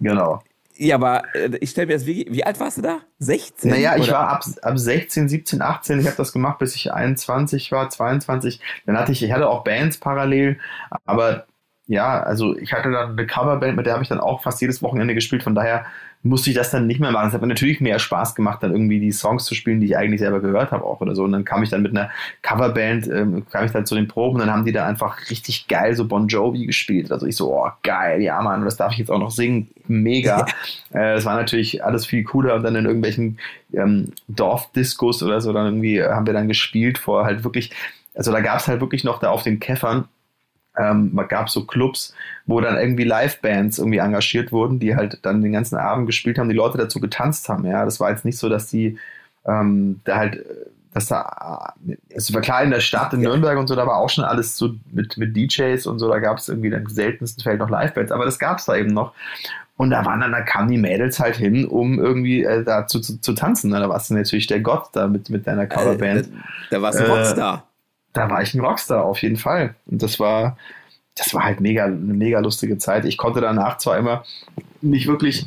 Genau.
Ja, aber äh, ich stelle mir das, wie, wie alt warst du da? 16?
Naja, ich war ab, ab 16, 17, 18. Ich habe das gemacht, bis ich 21 war, 22. Dann hatte ich, ich hatte auch Bands parallel, aber ja, also ich hatte dann eine Coverband, mit der habe ich dann auch fast jedes Wochenende gespielt. Von daher musste ich das dann nicht mehr machen. Es hat mir natürlich mehr Spaß gemacht, dann irgendwie die Songs zu spielen, die ich eigentlich selber gehört habe auch oder so. Und dann kam ich dann mit einer Coverband, ähm, kam ich dann zu den Proben und dann haben die da einfach richtig geil so Bon Jovi gespielt. Also ich so, oh geil, ja Mann, das darf ich jetzt auch noch singen. Mega. äh, das war natürlich alles viel cooler und dann in irgendwelchen ähm, Dorfdiscos oder so dann irgendwie haben wir dann gespielt vor halt wirklich, also da gab es halt wirklich noch da auf den Käffern ähm, gab so Clubs, wo dann irgendwie Live-Bands irgendwie engagiert wurden, die halt dann den ganzen Abend gespielt haben, die Leute dazu getanzt haben. Ja, das war jetzt nicht so, dass die ähm, da halt, dass da, es war klar in der Stadt in Nürnberg und so, da war auch schon alles so mit, mit DJs und so, da gab es irgendwie dann im seltensten Feld noch Live-Bands, aber das gab es da eben noch. Und da waren dann, da kamen die Mädels halt hin, um irgendwie äh, da zu, zu, zu tanzen. Da warst du natürlich der Gott da mit, mit deiner Coverband. Äh, da,
da warst du äh, Rockstar
da war ich ein Rockstar auf jeden Fall. Und das war, das war halt mega, eine mega lustige Zeit. Ich konnte danach zwar immer nicht wirklich,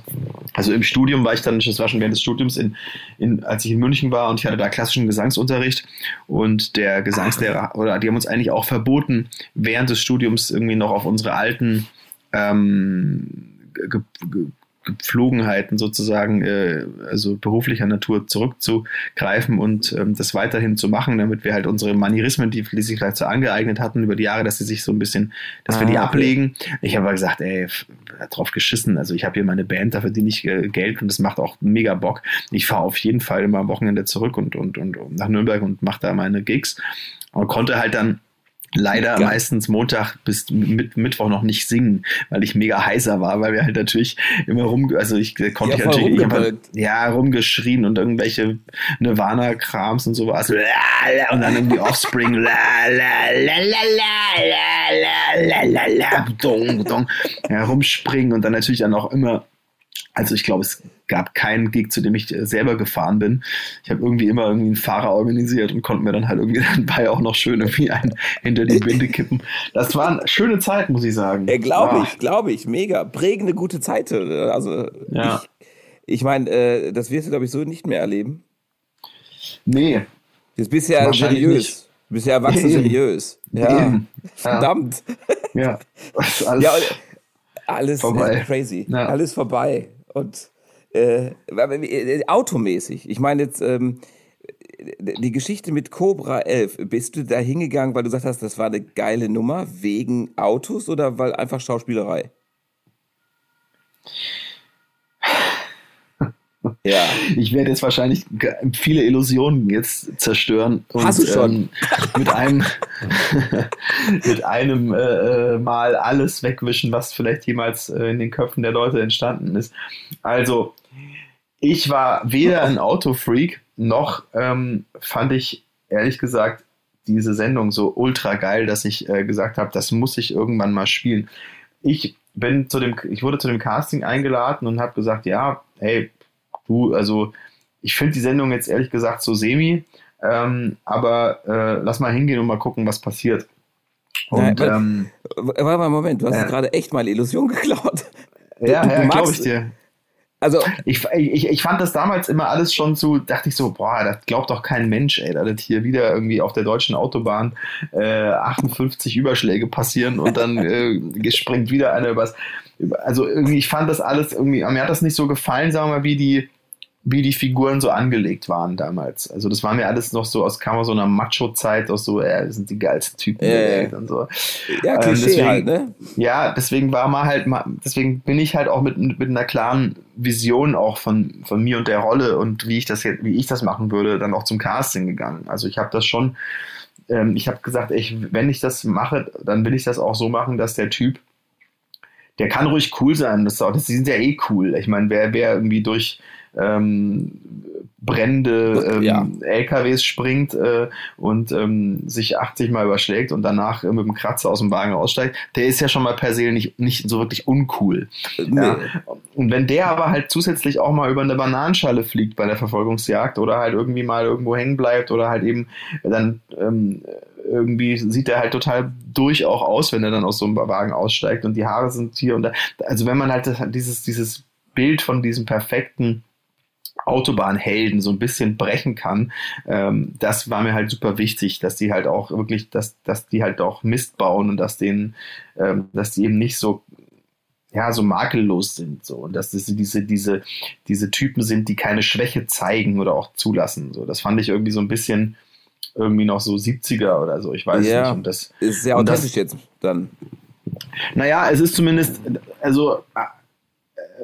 also im Studium war ich dann, das war schon während des Studiums, in, in, als ich in München war und ich hatte da klassischen Gesangsunterricht und der Gesangslehrer, oder die haben uns eigentlich auch verboten, während des Studiums irgendwie noch auf unsere alten ähm, Gepflogenheiten sozusagen, äh, also beruflicher Natur zurückzugreifen und ähm, das weiterhin zu machen, damit wir halt unsere Manierismen, die, sich vielleicht so angeeignet hatten über die Jahre, dass sie sich so ein bisschen, dass ah, wir die okay. ablegen. Ich habe aber gesagt, ey, drauf geschissen. Also ich habe hier meine Band, dafür die ich äh, Geld und das macht auch mega Bock. Ich fahre auf jeden Fall immer am Wochenende zurück und, und, und nach Nürnberg und mache da meine Gigs. Und konnte halt dann leider ja. meistens Montag bis mit, Mittwoch noch nicht singen, weil ich mega heißer war, weil wir halt natürlich immer rum, also ich konnte ja, natürlich ich halt, ja rumgeschrien und irgendwelche Nirvana-Krams und sowas. Und dann irgendwie Offspring. La la la la la la la la la dong, dong, ja, rumspringen und dann natürlich dann auch immer also ich glaube, es gab keinen Gig, zu dem ich äh, selber gefahren bin. Ich habe irgendwie immer irgendwie einen Fahrer organisiert und konnte mir dann halt irgendwie [laughs] dabei auch noch schön irgendwie einen hinter die Binde kippen. Das war eine schöne Zeit, muss ich sagen.
Ja, glaube ich, glaube ich, mega. Prägende gute Zeit. Also ja. ich, ich meine, äh, das wirst du, glaube ich, so nicht mehr erleben.
Nee.
Jetzt bist du ja seriös. Nicht. Du bist ja erwachsen Eben. seriös. Ja. Eben. Verdammt.
Ja. [laughs]
Alles, ja, alles vorbei. crazy. Ja. Alles vorbei. Und äh, äh, automäßig. Ich meine jetzt ähm, die Geschichte mit Cobra 11. Bist du da hingegangen, weil du gesagt hast, das war eine geile Nummer wegen Autos oder weil einfach Schauspielerei?
Ja. Ich werde jetzt wahrscheinlich viele Illusionen jetzt zerstören
und Hast du schon? Ähm,
mit einem [laughs] mit einem äh, äh, Mal alles wegwischen, was vielleicht jemals äh, in den Köpfen der Leute entstanden ist. Also ich war weder ein Autofreak noch ähm, fand ich ehrlich gesagt diese Sendung so ultra geil, dass ich äh, gesagt habe, das muss ich irgendwann mal spielen. Ich bin zu dem, ich wurde zu dem Casting eingeladen und habe gesagt, ja, hey, du, also ich finde die Sendung jetzt ehrlich gesagt so semi, ähm, aber äh, lass mal hingehen und mal gucken, was passiert.
Und, Nein, ähm, warte mal, Moment, du hast äh, gerade echt mal Illusion [laughs] geklaut.
Du, ja, ja, glaube ich dir. Also, ich, ich, ich fand das damals immer alles schon so, dachte ich so, boah, das glaubt doch kein Mensch, ey, dass hier wieder irgendwie auf der deutschen Autobahn äh, 58 Überschläge passieren und dann [laughs] äh, springt wieder einer übers. Also irgendwie, ich fand das alles irgendwie, mir hat das nicht so gefallen, sagen wir mal, wie die, wie die Figuren so angelegt waren damals. Also das war mir alles noch so aus, kam aus so einer Macho-Zeit, aus so, ja, das sind die geilsten Typen der Welt und so.
Ja, ähm, Klischee deswegen, halt, ne?
Ja, deswegen war mal halt, deswegen bin ich halt auch mit, mit einer klaren Vision auch von, von mir und der Rolle und wie ich das jetzt, wie ich das machen würde, dann auch zum Casting gegangen. Also ich habe das schon, ähm, ich habe gesagt, ich, wenn ich das mache, dann will ich das auch so machen, dass der Typ der kann ruhig cool sein. Das, auch, das sind ja eh cool. Ich meine, wer, wer irgendwie durch ähm, brennende ähm, ja. LKWs springt äh, und ähm, sich 80 Mal überschlägt und danach äh, mit dem Kratzer aus dem Wagen aussteigt, der ist ja schon mal per se nicht, nicht so wirklich uncool. Nee. Ja. Und wenn der aber halt zusätzlich auch mal über eine Bananenschale fliegt bei der Verfolgungsjagd oder halt irgendwie mal irgendwo hängen bleibt oder halt eben dann ähm, irgendwie sieht er halt total durch auch aus, wenn er dann aus so einem Wagen aussteigt und die Haare sind hier und da. Also wenn man halt das, dieses, dieses Bild von diesem perfekten Autobahnhelden so ein bisschen brechen kann. Ähm, das war mir halt super wichtig, dass die halt auch wirklich, dass, dass die halt auch Mist bauen und dass denen, ähm, dass die eben nicht so ja, so makellos sind, so. Und dass das diese, diese, diese Typen sind, die keine Schwäche zeigen oder auch zulassen. So, das fand ich irgendwie so ein bisschen irgendwie noch so 70er oder so, ich weiß ja, nicht. Und das
ist sehr authentisch das, jetzt dann.
Naja, es ist zumindest, also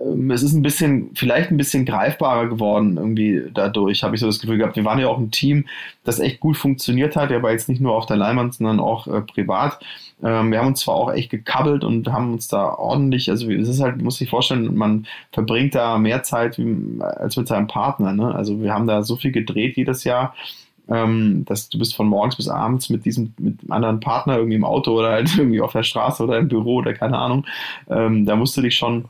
ähm, es ist ein bisschen, vielleicht ein bisschen greifbarer geworden irgendwie dadurch, habe ich so das Gefühl gehabt. Wir waren ja auch ein Team, das echt gut funktioniert hat, aber jetzt nicht nur auf der Leinwand, sondern auch äh, privat. Ähm, wir haben uns zwar auch echt gekabbelt und haben uns da ordentlich, also es ist halt, muss sich vorstellen, man verbringt da mehr Zeit wie, als mit seinem Partner. Ne? Also wir haben da so viel gedreht jedes Jahr. Ähm, dass du bist von morgens bis abends mit diesem, mit einem anderen Partner irgendwie im Auto oder halt [laughs] irgendwie auf der Straße oder im Büro oder keine Ahnung. Ähm, da musst du dich schon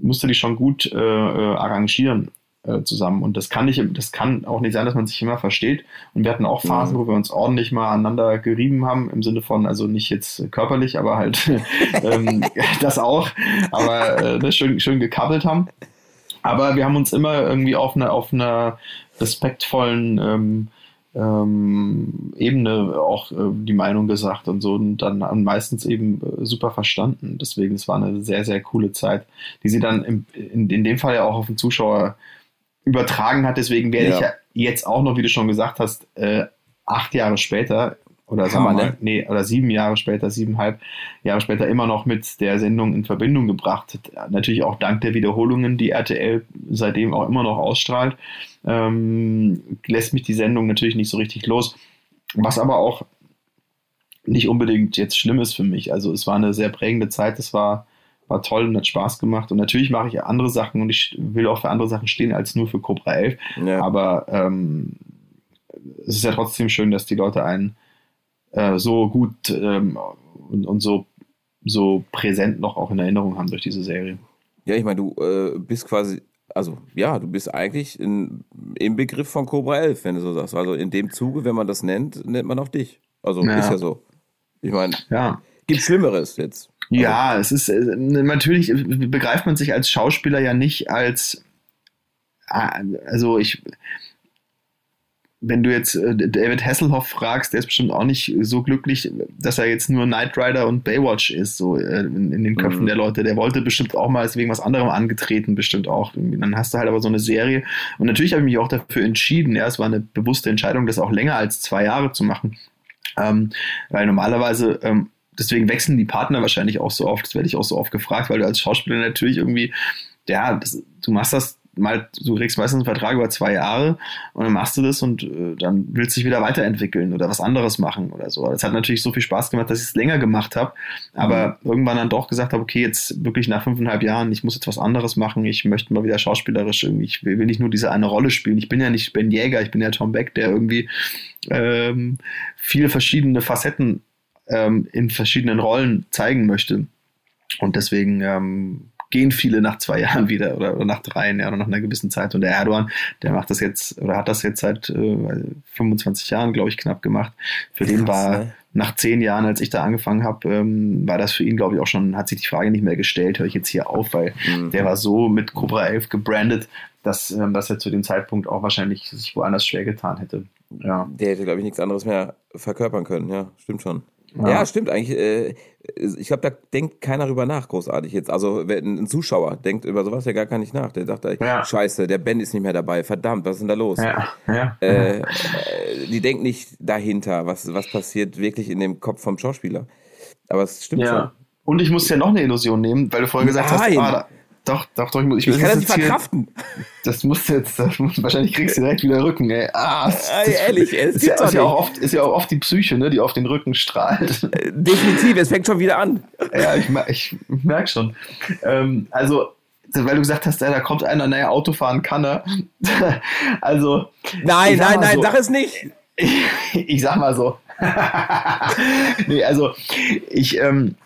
musst du dich schon gut äh, äh, arrangieren äh, zusammen. Und das kann nicht, das kann auch nicht sein, dass man sich immer versteht. Und wir hatten auch Phasen, mhm. wo wir uns ordentlich mal aneinander gerieben haben, im Sinne von, also nicht jetzt körperlich, aber halt [laughs] ähm, [laughs] das auch, aber äh, ne, schön, schön gekabbelt haben. Aber wir haben uns immer irgendwie auf einer auf einer respektvollen ähm, ähm, Ebene auch äh, die Meinung gesagt und so und dann meistens eben äh, super verstanden. Deswegen, es war eine sehr, sehr coole Zeit, die sie dann im, in, in dem Fall ja auch auf den Zuschauer übertragen hat. Deswegen werde ja. ich ja jetzt auch noch, wie du schon gesagt hast, äh, acht Jahre später oder sagen wir mal, nee, oder sieben Jahre später, siebeneinhalb Jahre später immer noch mit der Sendung in Verbindung gebracht. Natürlich auch dank der Wiederholungen, die RTL seitdem auch immer noch ausstrahlt, ähm, lässt mich die Sendung natürlich nicht so richtig los. Was aber auch nicht unbedingt jetzt schlimm ist für mich. Also es war eine sehr prägende Zeit, es war, war toll und hat Spaß gemacht. Und natürlich mache ich andere Sachen und ich will auch für andere Sachen stehen als nur für Cobra 11. Ja. Aber ähm, es ist ja trotzdem schön, dass die Leute einen äh, so gut ähm, und, und so, so präsent noch auch in Erinnerung haben durch diese Serie.
Ja, ich meine, du äh, bist quasi, also ja, du bist eigentlich in, im Begriff von Cobra 11, wenn du so sagst. Also in dem Zuge, wenn man das nennt, nennt man auch dich. Also ja. ist ja so. Ich meine, ja. gibt Schlimmeres jetzt.
Also, ja, es ist äh, natürlich begreift man sich als Schauspieler ja nicht als ah, also ich wenn du jetzt äh, David Hasselhoff fragst, der ist bestimmt auch nicht so glücklich, dass er jetzt nur Knight Rider und Baywatch ist, so äh, in, in, den Köpfen mhm. der Leute. Der wollte bestimmt auch mal wegen was anderem angetreten, bestimmt auch. Dann hast du halt aber so eine Serie. Und natürlich habe ich mich auch dafür entschieden. Ja, es war eine bewusste Entscheidung, das auch länger als zwei Jahre zu machen. Ähm, weil normalerweise, ähm, deswegen wechseln die Partner wahrscheinlich auch so oft, das werde ich auch so oft gefragt, weil du als Schauspieler natürlich irgendwie, ja, das, du machst das mal, du kriegst meistens einen Vertrag über zwei Jahre und dann machst du das und äh, dann willst du dich wieder weiterentwickeln oder was anderes machen oder so. Das hat natürlich so viel Spaß gemacht, dass ich es länger gemacht habe, aber mhm. irgendwann dann doch gesagt habe, okay, jetzt wirklich nach fünfeinhalb Jahren, ich muss jetzt was anderes machen, ich möchte mal wieder schauspielerisch irgendwie, ich will, nicht nur diese eine Rolle spielen. Ich bin ja nicht Ben Jäger, ich bin ja Tom Beck, der irgendwie ähm, viele verschiedene Facetten ähm, in verschiedenen Rollen zeigen möchte. Und deswegen ähm, gehen viele nach zwei [laughs] Jahren wieder oder, oder nach drei Jahren oder nach einer gewissen Zeit. Und der Erdogan, der macht das jetzt oder hat das jetzt seit äh, 25 Jahren, glaube ich, knapp gemacht. Für Krass, den war ne? nach zehn Jahren, als ich da angefangen habe, ähm, war das für ihn, glaube ich, auch schon, hat sich die Frage nicht mehr gestellt, höre ich jetzt hier auf, weil mhm. der war so mit Cobra 11 gebrandet, dass, ähm, dass er zu dem Zeitpunkt auch wahrscheinlich sich woanders schwer getan hätte. Ja.
Der hätte, glaube ich, nichts anderes mehr verkörpern können, ja, stimmt schon. Ja, ja stimmt eigentlich. Äh, ich glaube, da denkt keiner drüber nach, großartig jetzt. Also ein Zuschauer denkt über sowas ja gar gar nicht nach. Der dachte, ja. scheiße, der Ben ist nicht mehr dabei. Verdammt, was ist denn da los? Ja, ja. Äh, die denkt nicht dahinter, was, was passiert wirklich in dem Kopf vom Schauspieler. Aber es stimmt ja. schon.
Und ich muss ja noch eine Illusion nehmen, weil du vorhin gesagt Nein. hast, ah, doch, doch, doch, ich, muss,
ich, ich kann das nicht verkraften.
Hier, das musst du jetzt, das muss, wahrscheinlich kriegst du direkt wieder Rücken, ey. Ah, das,
ey, ehrlich, ey,
ist, ja, ist, ja auch oft, ist ja auch oft die Psyche, ne, die auf den Rücken strahlt.
Äh, definitiv, es fängt schon wieder an.
Ja, ich, ich merke schon. Ähm, also, weil du gesagt hast, da kommt einer, naja, Autofahren kann er. [laughs] also.
Nein, nein, nein, so, sag es nicht.
Ich, [laughs] ich sag mal so. [laughs] nee, also, ich, ähm,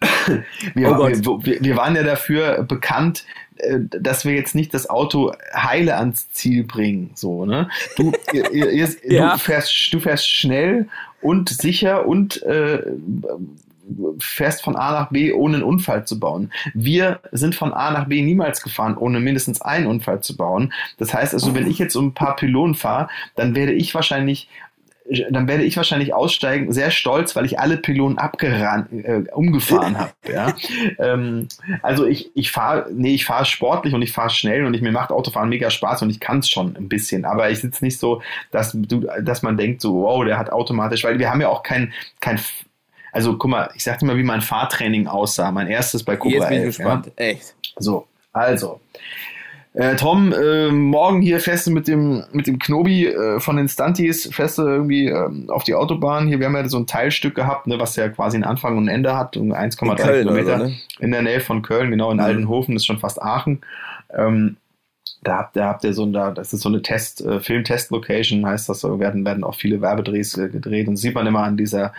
[laughs] wir, oh wir, wir, waren ja dafür bekannt, äh, dass wir jetzt nicht das Auto heile ans Ziel bringen. So, ne? Du, ihr, ihr, [laughs] ja. du, fährst, du fährst schnell und sicher und äh, fährst von A nach B, ohne einen Unfall zu bauen. Wir sind von A nach B niemals gefahren, ohne mindestens einen Unfall zu bauen. Das heißt also, wenn ich jetzt um ein paar Pylonen fahre, dann werde ich wahrscheinlich dann werde ich wahrscheinlich aussteigen, sehr stolz, weil ich alle Pylonen abgerannt, äh, umgefahren habe. [laughs] Ja? ähm, also ich, ich fahre, nee, ich fahre sportlich und ich fahre schnell und ich, mir macht Autofahren mega Spaß und ich kann es schon ein bisschen. Aber ich sitze nicht so, dass du, dass man denkt, so, wow, der hat automatisch, weil wir haben ja auch kein, kein also guck mal, ich sagte mal, wie mein Fahrtraining aussah. Mein erstes bei Cobra
Jetzt bin ich gespannt, ja? echt.
So, also. Äh, Tom, äh, morgen hier feste mit dem, mit dem Knobi äh, von den Stunties, feste irgendwie ähm, auf die Autobahn. Hier, wir haben ja so ein Teilstück gehabt, ne, was ja quasi einen Anfang und ein Ende hat, um 1,3 Kilometer so, ne? in der Nähe von Köln, genau in mhm. Altenhofen, das ist schon fast Aachen. Ähm, da habt, da habt ihr so ein, da, das ist so eine Test, äh, Film-Test-Location, heißt das so, werden, werden auch viele Werbedrehs äh, gedreht und sieht man immer an dieser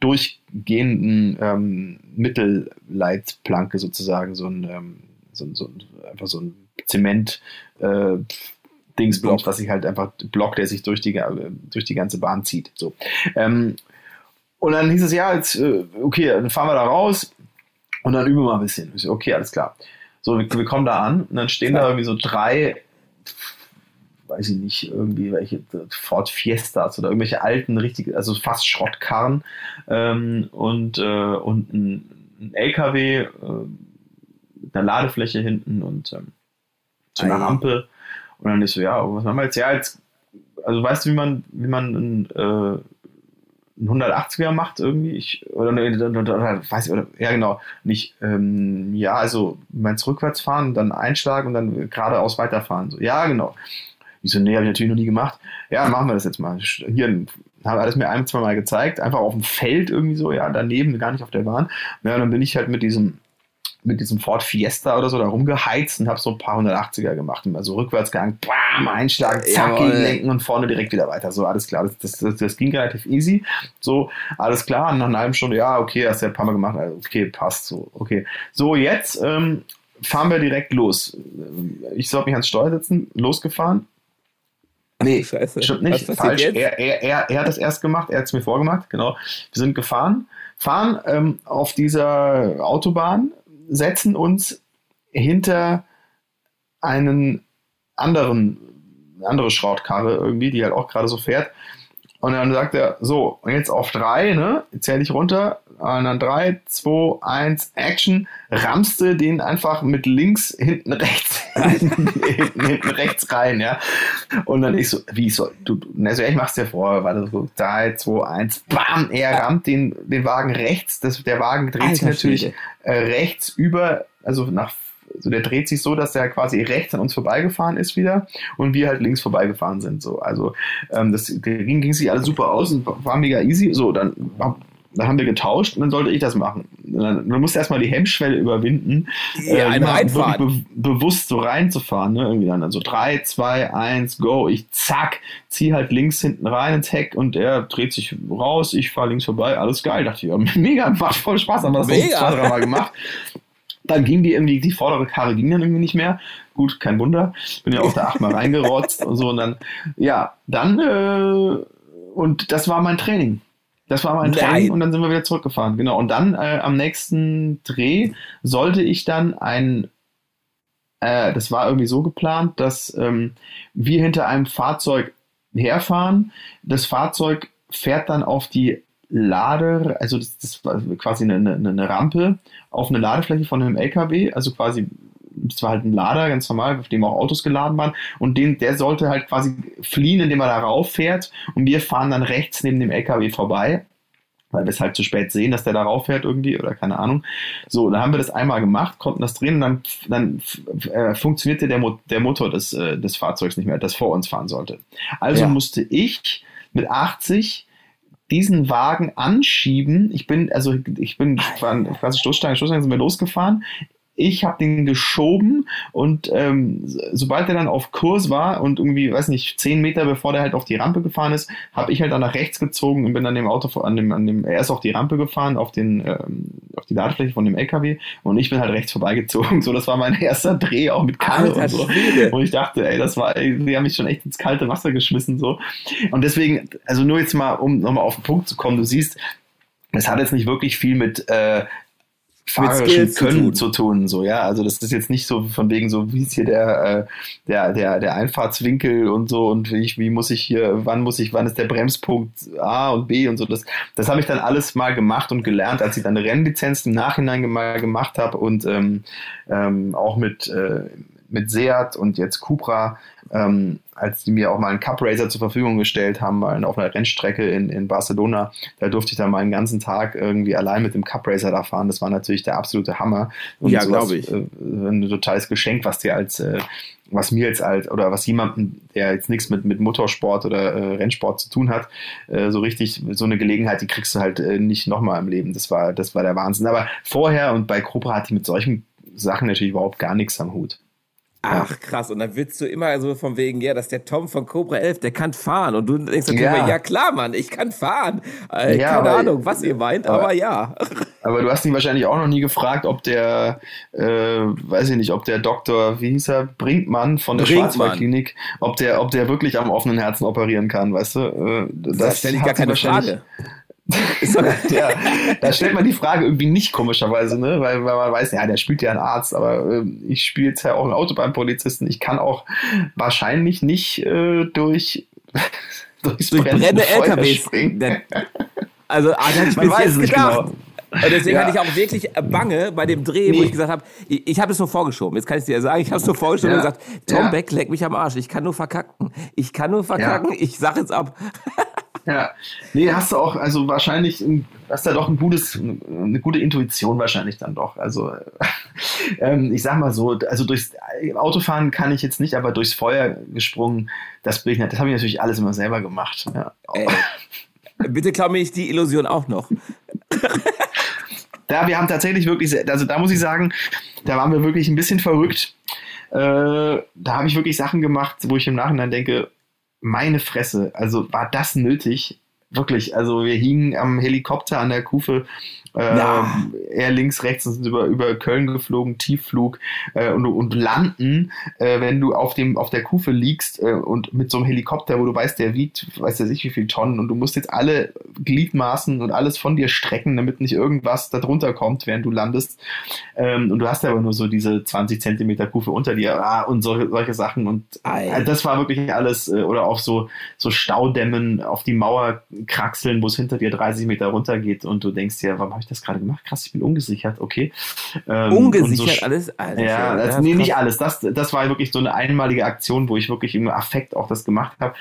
durchgehenden ähm, Mittelleitplanke sozusagen, so ein, ähm, so, so, einfach so ein Zement äh, Dingsblock, was sich halt einfach Block, der sich durch die, durch die ganze Bahn zieht. So. Ähm, und dann hieß es, ja, jetzt, äh, okay, dann fahren wir da raus und dann üben wir mal ein bisschen. So, okay, alles klar. So, wir, wir, kommen da an und dann stehen da irgendwie so drei, weiß ich nicht, irgendwie welche Ford Fiestas oder irgendwelche alten, richtig, also fast Schrottkarren ähm, und, äh, und ein, ein LKW äh, mit einer Ladefläche hinten und ähm, zu einer Ampel. Und dann ist so, ja, was machen wir jetzt? Ja, jetzt, also weißt du, wie man, wie man ein, äh, ein 180er macht irgendwie? Ich, oder, oder, oder, weiß ich, oder, ja genau, nicht, ähm, ja, also meinst rückwärts fahren, dann einschlagen und dann geradeaus weiterfahren. So, ja, genau. Ich so, nee, habe ich natürlich noch nie gemacht. Ja, machen wir das jetzt mal. Hier haben alles mir ein, zwei Mal gezeigt, einfach auf dem Feld irgendwie so, ja, daneben, gar nicht auf der Bahn. Ja, und dann bin ich halt mit diesem mit diesem Ford Fiesta oder so da rumgeheizt und habe so ein paar 180er gemacht. Und also rückwärts gegangen, bam, einschlagen, zack, gegenlenken und vorne direkt wieder weiter. So, alles klar. Das, das, das, ging relativ easy. So, alles klar. Und nach einer halben Stunde, ja, okay, hast du ja ein paar Mal gemacht. Also, okay, passt so. Okay. So, jetzt ähm, fahren wir direkt los. Ich soll mich ans Steuer setzen, losgefahren. Nee, Scheiße. stimmt nicht. Falsch. Er, er, er, er hat das erst gemacht, er hat es mir vorgemacht, genau. Wir sind gefahren, fahren ähm, auf dieser Autobahn setzen uns hinter einen anderen, andere Schraubkarre irgendwie, die halt auch gerade so fährt. Und dann sagt er, so, und jetzt auf drei, ne? Zähl ich runter. Und dann drei, zwei, eins, Action. Ramste den einfach mit links hinten rechts, hinten, [laughs] hinten rechts rein, ja. Und dann ich so, wie soll, du, also ich mach's dir vor, warte, so, drei, zwei, eins, bam, er rammt den, den Wagen rechts. Das, der Wagen dreht Alter, sich natürlich äh, rechts über, also nach so der dreht sich so, dass der quasi rechts an uns vorbeigefahren ist wieder und wir halt links vorbeigefahren sind. So, also ähm, das ging, ging sich alles super aus und war mega easy. So, dann dann haben wir getauscht und dann sollte ich das machen. Dann, dann musste erstmal die Hemmschwelle überwinden,
ja, äh,
be bewusst so reinzufahren. Ne? Irgendwie dann so 3, 2, 1, go. Ich zack, zieh halt links hinten rein ins Heck und er dreht sich raus, ich fahre links vorbei, alles geil. Dachte ich, ja, [laughs] mega, macht voll Spaß, haben wir das mega. zwei, drei Mal gemacht. Dann ging die irgendwie, die vordere Karre ging dann irgendwie nicht mehr. Gut, kein Wunder. Bin ja auch da achtmal reingerotzt und so. Und dann, ja, dann, äh, und das war mein Training. Das war mein Training und dann sind wir wieder zurückgefahren. Genau. Und dann äh, am nächsten Dreh sollte ich dann ein, äh, das war irgendwie so geplant, dass ähm, wir hinter einem Fahrzeug herfahren. Das Fahrzeug fährt dann auf die Lade, also das, das war quasi eine, eine, eine Rampe auf eine Ladefläche von einem LKW, also quasi das war halt ein Lader, ganz normal, auf dem auch Autos geladen waren. Und den, der sollte halt quasi fliehen, indem er da rauf fährt. Und wir fahren dann rechts neben dem LKW vorbei, weil wir es halt zu spät sehen, dass der da rauf fährt irgendwie oder keine Ahnung. So, dann haben wir das einmal gemacht, konnten das drehen und dann, dann äh, funktionierte der, Mo der Motor des, äh, des Fahrzeugs nicht mehr, das vor uns fahren sollte. Also ja. musste ich mit 80 diesen Wagen anschieben. Ich bin, also ich bin quasi Stoßstange, Stoßstange sind wir losgefahren ich habe den geschoben und ähm, sobald er dann auf Kurs war und irgendwie, weiß nicht, zehn Meter bevor der halt auf die Rampe gefahren ist, habe ich halt dann nach rechts gezogen und bin an dem Auto, an dem, an dem, er ist auf die Rampe gefahren, auf den, ähm, auf die Ladefläche von dem LKW und ich bin halt rechts vorbeigezogen. [laughs] So, das war mein erster Dreh auch mit Karre und so. Und ich dachte, ey, das war, ey, die haben mich schon echt ins kalte Wasser geschmissen so. Und deswegen, also nur jetzt mal, um nochmal auf den Punkt zu kommen, du siehst, es hat jetzt nicht wirklich viel mit äh, fahrerischen Können zu tun. zu tun. so ja. Also das ist jetzt nicht so von wegen so, wie ist hier der, äh, der, der, der Einfahrtswinkel und so und wie, ich, wie muss ich hier, wann muss ich, wann ist der Bremspunkt A und B und so. Das, das habe ich dann alles mal gemacht und gelernt, als ich dann eine Rennlizenz im Nachhinein mal gemacht habe und ähm, ähm, auch mit, äh, mit Seat und jetzt Cupra ähm, als die mir auch mal einen Cup Racer zur Verfügung gestellt haben, mal auf einer Rennstrecke in, in Barcelona, da durfte ich dann mal einen ganzen Tag irgendwie allein mit dem Cup Racer da fahren. Das war natürlich der absolute Hammer.
Und ja, glaube ich.
Äh, ein totales Geschenk, was dir als äh, was mir jetzt als oder was jemandem, der jetzt nichts mit, mit Motorsport oder äh, Rennsport zu tun hat, äh, so richtig, so eine Gelegenheit, die kriegst du halt äh, nicht nochmal im Leben. Das war, das war der Wahnsinn. Aber vorher und bei Cobra hatte ich mit solchen Sachen natürlich überhaupt gar nichts am Hut.
Ach krass, und dann willst du immer so von wegen, ja, dass der Tom von Cobra 11, der kann fahren. Und du denkst natürlich ja, immer, ja klar, Mann, ich kann fahren. Äh, ja, keine Ahnung, was ihr meint, aber, aber, ja.
Aber du hast ihn wahrscheinlich auch noch nie gefragt, ob der, äh, weiß ich nicht, ob der Doktor, wie hieß er, Brinkmann von der Schwarzwaldklinik, ob der, ob der wirklich am offenen Herzen operieren kann, weißt du? Äh,
das, das stelle ich gar keine Frage.
Ja, da stellt man die Frage irgendwie nicht komischerweise, ne? weil, weil man weiß, ja, der spielt ja einen Arzt, aber äh, ich spiele jetzt ja auch einen Autobahnpolizisten. Ich kann auch wahrscheinlich nicht äh, durch, [laughs]
durchs durch brennende LKWs springen. Also, ah, ich man weiß es nicht gedacht. genau. Und deswegen ja. hatte ich auch wirklich Bange bei dem Dreh, nee. wo ich gesagt habe, ich, ich habe es nur vorgeschoben. Jetzt kann ich dir sagen, ich habe es nur vorgeschoben ja. und gesagt, Tom ja. Beck, leck mich am Arsch. Ich kann nur verkacken. Ich kann nur verkacken. Ich sag jetzt ab. [laughs]
Ja, nee, hast du auch, also wahrscheinlich, hast du ja doch ein gutes, eine gute Intuition wahrscheinlich dann doch. Also, [laughs] ähm, ich sag mal so, also durchs Autofahren kann ich jetzt nicht, aber durchs Feuer gesprungen, das bin ich nicht, das habe ich natürlich alles immer selber gemacht. Ja.
Ey, bitte klau mir ich die Illusion auch noch. [laughs]
da, wir haben tatsächlich wirklich, also da muss ich sagen, da waren wir wirklich ein bisschen verrückt. Äh, da habe ich wirklich Sachen gemacht, wo ich im Nachhinein denke, meine Fresse, also war das nötig? Wirklich, also wir hingen am Helikopter an der Kufe äh, ja. eher links, rechts sind über, über Köln geflogen, Tiefflug äh, und, und landen, äh, wenn du auf, dem, auf der Kufe liegst äh, und mit so einem Helikopter, wo du weißt, der wiegt, weiß ja nicht wie viel Tonnen und du musst jetzt alle Gliedmaßen und alles von dir strecken, damit nicht irgendwas da drunter kommt, während du landest. Ähm, und du hast aber nur so diese 20 Zentimeter Kufe unter dir ah, und so, solche Sachen und äh, das war wirklich alles äh, oder auch so, so Staudämmen auf die Mauer kraxeln, wo es hinter dir 30 Meter runter geht und du denkst dir, warum habe ich das gerade gemacht? Krass, ich bin ungesichert, okay.
Ähm, ungesichert so, alles?
Alter, ja, das, nee, nicht alles. Das, das war wirklich so eine einmalige Aktion, wo ich wirklich im Affekt auch das gemacht habe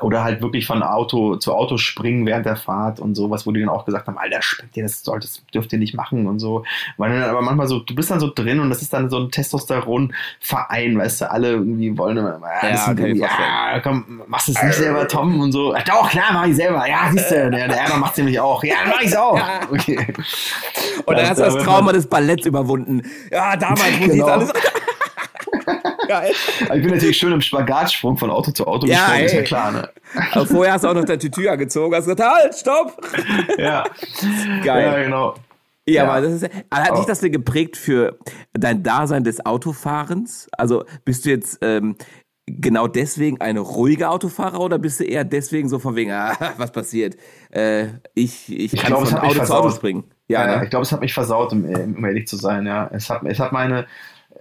oder halt wirklich von Auto zu Auto springen während der Fahrt und sowas, wo die dann auch gesagt haben, Alter, springt ihr, das solltest, dürft ihr nicht machen und so. Weil dann aber manchmal so, du bist dann so drin und das ist dann so ein Testosteron-Verein, weißt du, alle irgendwie wollen immer, ja, ja, ja komm, machst du es nicht selber, Tom und so. Ach, doch, klar, mach ich selber. Ja, siehst du, der, der Ärger macht nämlich auch. Ja, mach ich's auch. [laughs] Okay.
Und dann hast du das Trauma des Balletts überwunden. Ja, damals, wo [laughs] genau. alles [laughs]
Geil. Ich bin natürlich schön im Spagatsprung von Auto zu Auto ja, gesprungen, ist ja klar, ne?
Aber vorher hast du auch noch dein Tütü angezogen, hast gesagt, halt, stopp!
Ja.
Geil.
Ja, genau.
Ja, ja, aber das ist, hat dich das denn geprägt für dein Dasein des Autofahrens? Also bist du jetzt, ähm, genau deswegen eine ruhige Autofahrer oder bist du eher deswegen so von wegen, [laughs] ah, was passiert? Äh, ich, ich,
Ich
kann
glaub,
von Auto zu Auto springen.
Ja,
Ja, ne?
ich glaube, es hat mich versaut, um, um ehrlich zu sein. Ja, es hat, es hat meine,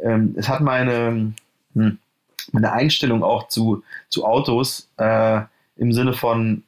ähm, es hat meine, meine Einstellung auch zu, zu Autos äh, im Sinne von,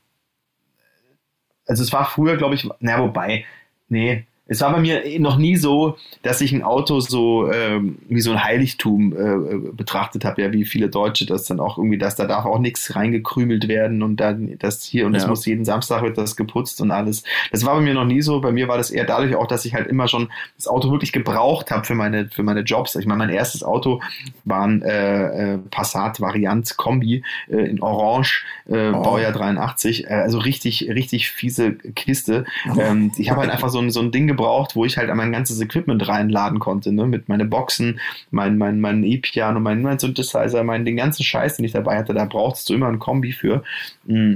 also es war früher, glaube ich, na wobei, nee, es war bei mir noch nie so, dass ich ein Auto so ähm, wie so ein Heiligtum äh, betrachtet habe, ja, wie viele Deutsche das dann auch irgendwie, dass da darf auch nichts reingekrümelt werden und dann das hier und das
Ja.
muss jeden Samstag wird das geputzt und alles. Das war bei mir noch nie so. Bei mir war das eher dadurch auch, dass ich halt immer schon das Auto wirklich gebraucht habe für meine für meine Jobs. Ich meine, mein erstes Auto war ein äh, äh, Passat Variant Kombi äh, in Orange, äh,
Oh.
Baujahr 83. Äh, also richtig richtig fiese Kiste. Ähm, ich habe halt einfach so ein, so ein Ding gebraucht, wo ich halt mein ganzes Equipment reinladen konnte, ne? mit meine Boxen, mein, mein, mein E-Piano, mein, mein Synthesizer, mein, den ganzen Scheiß, den ich dabei hatte, da brauchst du immer ein Kombi für. Mm.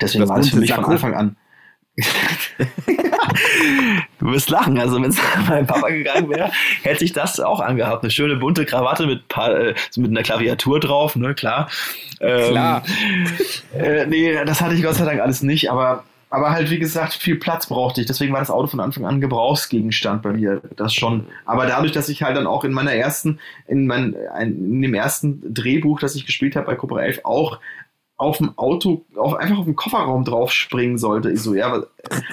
Deswegen
Das
war das für mich von
Sakko.
Anfang an. [laughs] du wirst lachen, also wenn es [laughs] mein Papa gegangen wäre, hätte ich das auch angehabt. Eine schöne bunte Krawatte mit, paar, äh, mit einer Klaviatur drauf, ne, klar. Ähm,
Klar.
äh, nee, das hatte ich Gott sei Dank alles nicht, aber, aber halt, wie gesagt, viel Platz brauchte ich. Deswegen war das Auto von Anfang an Gebrauchsgegenstand bei mir. Das schon. Aber dadurch, dass ich halt dann auch in meiner ersten, in, mein, ein, in dem ersten Drehbuch, das ich gespielt habe bei Cobra 11, auch auf dem Auto, auf, einfach auf dem Kofferraum drauf springen sollte. Ich so, ja, aber,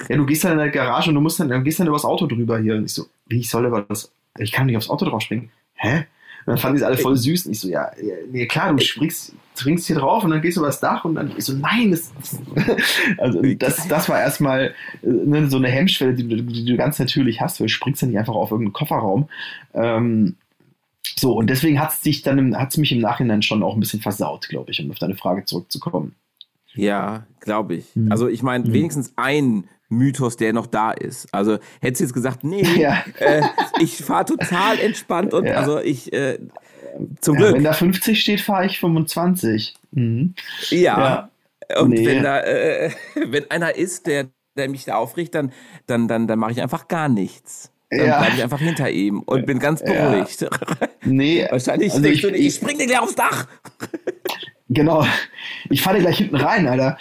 ja, du gehst dann in der Garage und du musst dann, dann gehst dann übers Auto drüber hier. Und ich so, wie, ich soll über das, ich kann nicht aufs Auto drauf springen. Hä? Und dann fanden die es alle voll süß. Und ich so, ja, ja, nee, klar, du springst, springst hier drauf und dann gehst du übers Dach und dann, ich so, nein, das, [laughs] also das, das war erstmal äh, ne, so eine Hemmschwelle, die, du- die du ganz natürlich hast, weil du springst ja nicht einfach auf irgendeinen Kofferraum. Ähm, so, und deswegen hat es dich dann, mich im Nachhinein schon auch ein bisschen versaut, glaube ich, um auf deine Frage zurückzukommen.
Ja, glaube ich.
Mhm.
Also ich meine,
Mhm.
wenigstens ein Mythos, der noch da ist. Also hättest du jetzt gesagt, nee, [laughs]
Ja.
äh, ich fahre total entspannt und
Ja.
also ich äh, zum
Ja,
Glück.
wenn da 50 steht, fahre ich 25. Mhm.
Ja. Und
Nee.
wenn da, äh, [laughs] wenn einer ist, der, der mich da aufregt, dann, dann, dann, dann mache ich einfach gar nichts. Dann
Ja.
bleibe ich einfach hinter ihm und bin ganz
Ja.
beruhigt. [laughs]
Nee,
Wahrscheinlich
also ich,
ich
ich,
spring dir gleich aufs Dach.
genau. Ich fahre dir gleich hinten rein, Alter.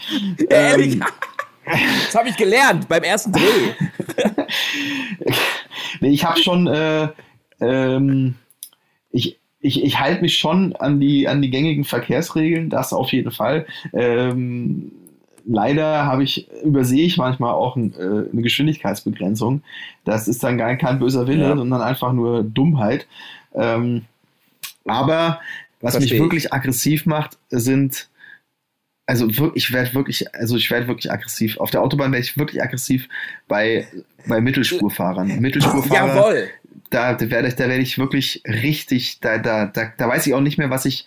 Ehrlich.
Ähm, [laughs]
Das habe ich gelernt beim ersten Dreh.
nee, ich habe schon, äh, ähm, ich, ich, ich halte mich schon an die, an die gängigen Verkehrsregeln, das auf jeden Fall. Ähm, leider habe ich, übersehe ich manchmal auch ein, äh, eine Geschwindigkeitsbegrenzung. Das ist dann gar kein böser Wille,
Ja.
sondern einfach nur Dummheit. Ähm, aber was
Versteh
mich
ich.
wirklich aggressiv macht, sind also wirklich, ich werde wirklich, also ich werde wirklich aggressiv. Auf der Autobahn werde ich wirklich aggressiv bei, bei Mittelspurfahrern. Mittelspurfahrer,
Jawohl.
Da, da werde ich, da werde ich wirklich richtig, da, da, da, da weiß ich auch nicht mehr, was ich.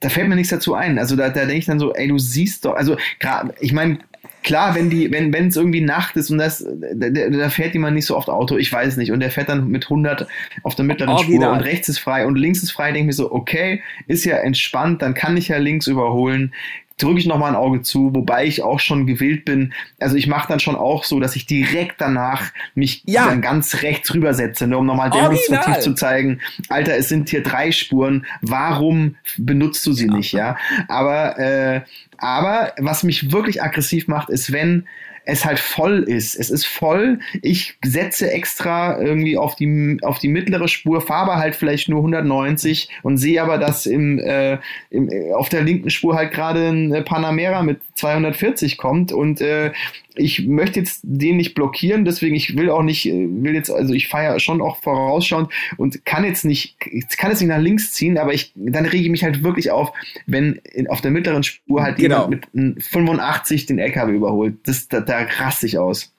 Da fällt mir nichts dazu ein. Also da, da denke ich dann so, ey, du siehst doch, also gerade, ich meine, klar, wenn die, wenn wenn es irgendwie Nacht ist und das, da, da fährt jemand nicht so oft Auto, ich weiß nicht, und der fährt dann mit 100 auf der mittleren Spur
Original.
und rechts ist frei und links ist frei, denke ich mir so, okay, ist ja entspannt, dann kann ich ja links überholen drücke ich noch mal ein Auge zu, wobei ich auch schon gewillt bin. Also ich mache dann schon auch so, dass ich direkt danach mich
Ja.
dann ganz rechts rübersetze, ne, um nochmal demonstrativ zu zeigen, Alter, es sind hier drei Spuren, warum benutzt du sie nicht, ja? Aber, äh, aber was mich wirklich aggressiv macht, ist, wenn es halt voll ist. Es ist voll. Ich setze extra irgendwie auf die, auf die mittlere Spur, fahre halt vielleicht nur 190 und sehe aber, dass im, äh, im, äh, auf der linken Spur halt gerade ein Panamera mit 240 kommt und äh, ich möchte jetzt den nicht blockieren, deswegen ich will auch nicht, äh, will jetzt, also ich ja schon auch vorausschauend und kann jetzt nicht, ich kann jetzt nicht nach links ziehen, aber ich, dann rege ich mich halt wirklich auf, wenn in, auf der mittleren Spur halt
Genau.
jemand mit einem 85 den LKW überholt. Das, da, da raste ich aus.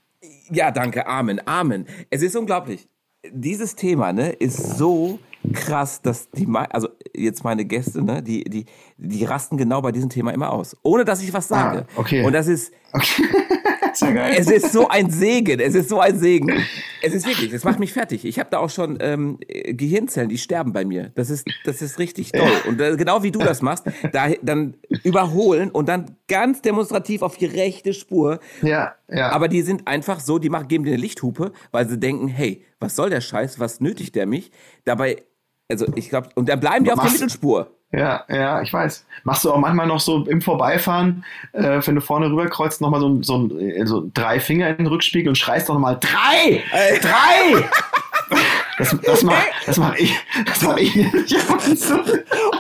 Ja, danke. Amen. Amen. Es ist unglaublich. Dieses Thema, ne, ist so krass, dass die, also jetzt meine Gäste, ne, die, die, die rasten genau bei diesem Thema immer aus. Ohne dass ich was sage.
Ah, okay.
Und das ist,
Okay. [laughs] geil.
es ist so ein Segen. Es ist so ein Segen. Es ist wirklich, das macht mich fertig. Ich habe da auch schon ähm, äh, Gehirnzellen, die sterben bei mir. Das ist, das ist richtig toll. Und äh, genau wie du das machst, da, dann überholen und dann ganz demonstrativ auf die rechte Spur
ja, ja.
aber die sind einfach so, die machen, geben dir eine Lichthupe, weil sie denken, hey, was soll der Scheiß, was nötigt der mich? Dabei, also ich glaube, und dann bleiben die auf der Mittelspur.
Ja, ja, ich weiß. Machst du auch manchmal noch so im Vorbeifahren, äh, wenn du vorne rüberkreuzt, nochmal so, so, so drei Finger in den Rückspiegel und schreist doch nochmal drei! Äh, drei! [laughs] Das, das mache das mach ich. Das mach ich [laughs]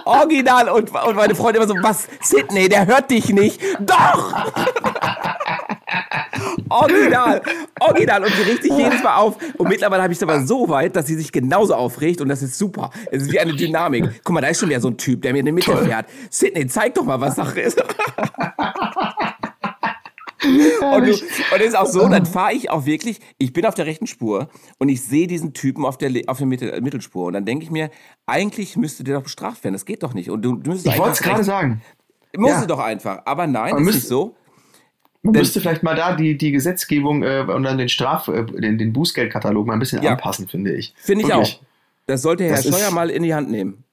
Original. Und, und meine Freunde immer so, was, Sidney, der hört dich nicht. Doch! [laughs] Original, original und sie regt sich jedes Mal auf. Und [laughs] mittlerweile habe ich es aber so weit, dass sie sich genauso aufregt und das ist super. Es ist wie eine Dynamik. Guck mal, da ist schon wieder so ein Typ, der mir in der Mitte Toll. fährt. Sidney, zeig doch mal, was Sache ist. [laughs] und, du, und es ist auch so, dann fahre ich auch wirklich, ich bin auf der rechten Spur und ich sehe diesen Typen auf der, auf der Mittel, Mittelspur und dann denke ich mir, eigentlich müsste der doch bestraft werden, das geht doch nicht. Und du, du
ich wollte es gerade sagen.
Muss ja. doch einfach, aber nein, aber ist nicht so.
Man müsste vielleicht mal da die, die Gesetzgebung äh, und dann den Straf, äh, den, den Bußgeldkatalog mal ein bisschen ja. anpassen, finde ich.
Finde ich wirklich. auch. Das sollte Herr das Scheuer ist, mal in die Hand nehmen.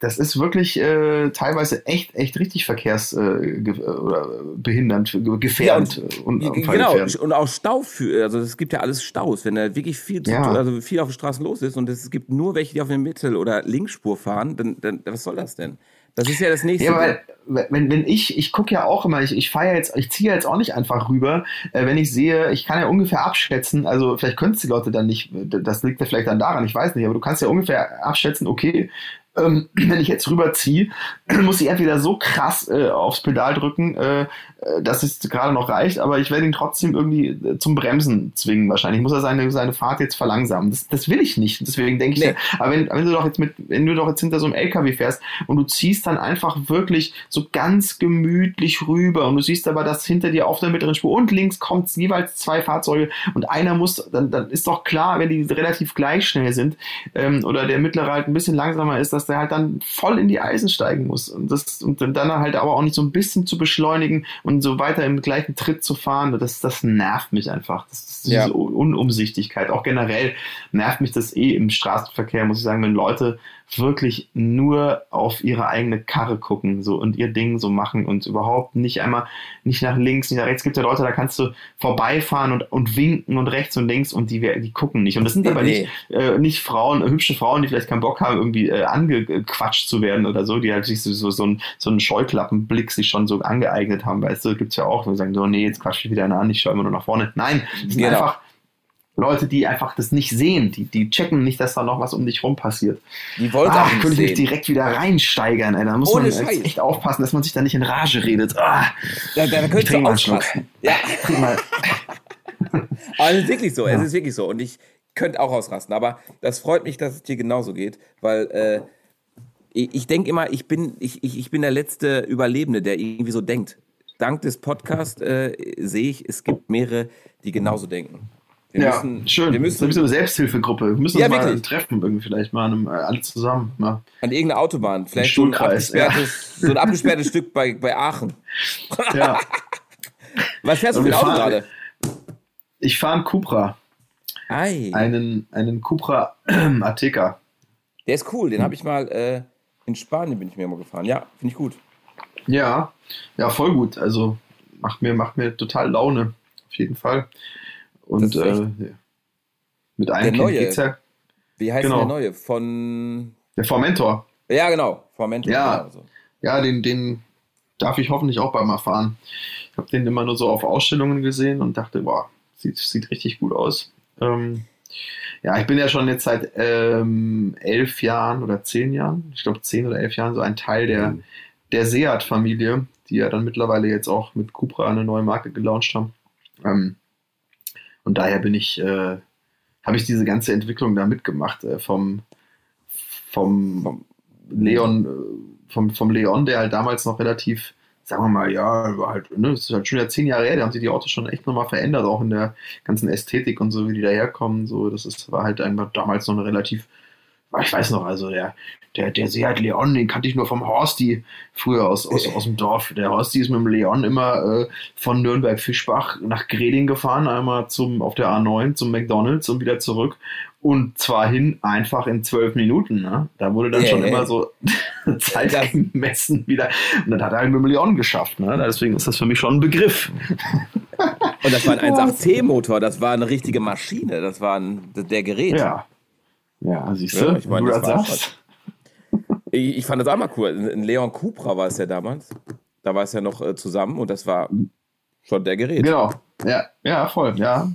Das ist wirklich äh, teilweise echt, echt richtig verkehrsbehindernd, äh, oder behindernd, gefährdend. Ja,
und, und, genau, und auch Stau für, also es gibt ja alles Staus, wenn da wirklich viel, ja. also viel auf den Straßen los ist und es gibt nur welche, die auf der Mittel- oder Linksspur fahren, dann, dann was soll das denn? Das ist ja das nächste. Ja,
weil, wenn, wenn ich, ich gucke ja auch immer, ich, ich fahre jetzt, ich ziehe jetzt auch nicht einfach rüber, äh, wenn ich sehe, ich kann ja ungefähr abschätzen, also vielleicht können es die Leute dann nicht, das liegt ja vielleicht dann daran, ich weiß nicht, aber du kannst ja ungefähr abschätzen, okay, ähm, wenn ich jetzt rüberziehe, [clears throat] muss ich entweder so krass äh, aufs Pedal drücken, äh, dass es gerade noch reicht, aber ich werde ihn trotzdem irgendwie äh, zum Bremsen zwingen wahrscheinlich. Ich muss er seine, seine Fahrt jetzt verlangsamen. Das, das will ich nicht. Deswegen denke nee. ich, aber wenn, wenn du doch jetzt mit, wenn du doch jetzt hinter so einem LKW fährst und du ziehst dann einfach wirklich so ganz gemütlich rüber und du siehst aber, dass hinter dir auf der mittleren Spur und links kommt jeweils zwei Fahrzeuge und einer muss, dann, dann ist doch klar, wenn die relativ gleich schnell sind ähm, oder der mittlere halt ein bisschen langsamer ist, dass dass der halt dann voll in die Eisen steigen muss. Und, das, und dann halt aber auch nicht so ein bisschen zu beschleunigen und so weiter im gleichen Tritt zu fahren, das, das nervt mich einfach. Das ist diese ja. Unumsichtigkeit. Auch generell nervt mich das eh im Straßenverkehr, muss ich sagen, wenn Leute wirklich nur auf ihre eigene Karre gucken so und ihr Ding so machen und überhaupt nicht einmal nicht nach links, nicht nach rechts. Es gibt ja Leute, da kannst du vorbeifahren und, und winken und rechts und links und die, die gucken nicht. Und das sind aber nicht, äh, nicht Frauen, hübsche Frauen, die vielleicht keinen Bock haben, irgendwie äh, angequatscht zu werden oder so, die halt sich so, so, so, einen, so einen Scheuklappenblick sich schon so angeeignet haben. Weißt du, gibt's ja auch, wo sie sagen, so, nee, jetzt quatsch ich wieder an, ich schaue immer nur nach vorne. Nein, das sind genau. einfach Leute, die einfach das nicht sehen, die, die checken nicht, dass da noch was um dich rum passiert. Die wollen ah, auch könnte ich mich direkt wieder reinsteigern, ey. Da muss Ohne man echt aufpassen, dass man sich da nicht in Rage redet. Ah,
da, da könntest du Schluck. Ja. [laughs] [laughs] aber es ist wirklich so, ja. es ist wirklich so. Und ich könnte auch ausrasten. Aber das freut mich, dass es dir genauso geht, weil äh, ich, ich denke immer, ich bin, ich, ich, ich bin der letzte Überlebende, der irgendwie so denkt. Dank des Podcasts äh, sehe ich, es gibt mehrere, die genauso denken.
Wir ja, müssen, schön. Wir müssen, ist eine Selbsthilfegruppe. Wir müssen ja, uns mal treffen, irgendwie vielleicht mal einem, äh, alle zusammen. Ja.
An irgendeiner Autobahn. Vielleicht so ein, abgesperrtes, ja. so ein abgesperrtes Stück bei, bei Aachen. [laughs] Ja. Was fährst du für ein Auto gerade?
Ich fahre einen Cupra. Ei. Einen, einen Cupra [clears throat] Ateca.
Der ist cool, den habe ich mal äh, in Spanien bin ich mir mal gefahren. Ja, finde ich gut.
Ja, ja, voll gut. Also macht mir, macht mir total Laune. Auf jeden Fall. Und äh, mit einem
der geht's ja. Wie heißt genau. der neue? Von.
Der Formentor.
Ja, genau. Formentor.
Ja,
genau
ja den, den darf ich hoffentlich auch bald mal fahren. Ich habe den immer nur so auf Ausstellungen gesehen und dachte, boah, sieht, sieht richtig gut aus. Ähm, ja, ich bin ja schon jetzt seit ähm, elf Jahren oder zehn Jahren, ich glaube zehn oder elf Jahren, so ein Teil der, mhm. der Seat-Familie, die ja dann mittlerweile jetzt auch mit Cupra eine neue Marke gelauncht haben. Ähm, und daher bin ich, äh, habe ich diese ganze Entwicklung da mitgemacht äh, vom, vom Leon, äh, vom, vom Leon, der halt damals noch relativ, sagen wir mal, ja, war halt, ne, das ist halt schon ja zehn Jahre her, da haben sich die Autos schon echt nochmal verändert, auch in der ganzen Ästhetik und so, wie die daherkommen. So, das ist, war halt einfach damals noch eine relativ ich weiß noch, also der, der, der Seat Leon, den kannte ich nur vom Horsti früher aus, aus, aus dem Dorf. Der Horsti ist mit dem Leon immer äh, von Nürnberg-Fischbach nach Greding gefahren, einmal zum, auf der A9 zum McDonalds und wieder zurück. Und zwar hin einfach in zwölf Minuten. Ne? Da wurde dann yeah, schon yeah. immer so [laughs] Zeit gemessen wieder. Und dann hat er halt mit dem Leon geschafft. Ne? Deswegen ist das für mich schon ein Begriff.
Und das war ein 1.8C-Motor, das war eine richtige Maschine, das war ein, der Gerät.
Ja, ja, siehst du, ja, ich meine, du das sagst.
Ich, ich fand das auch mal cool. Ein Leon Cupra war es ja damals. Da war es ja noch äh, zusammen und das war schon der Gerät.
Genau. Ja, ja, voll, ja.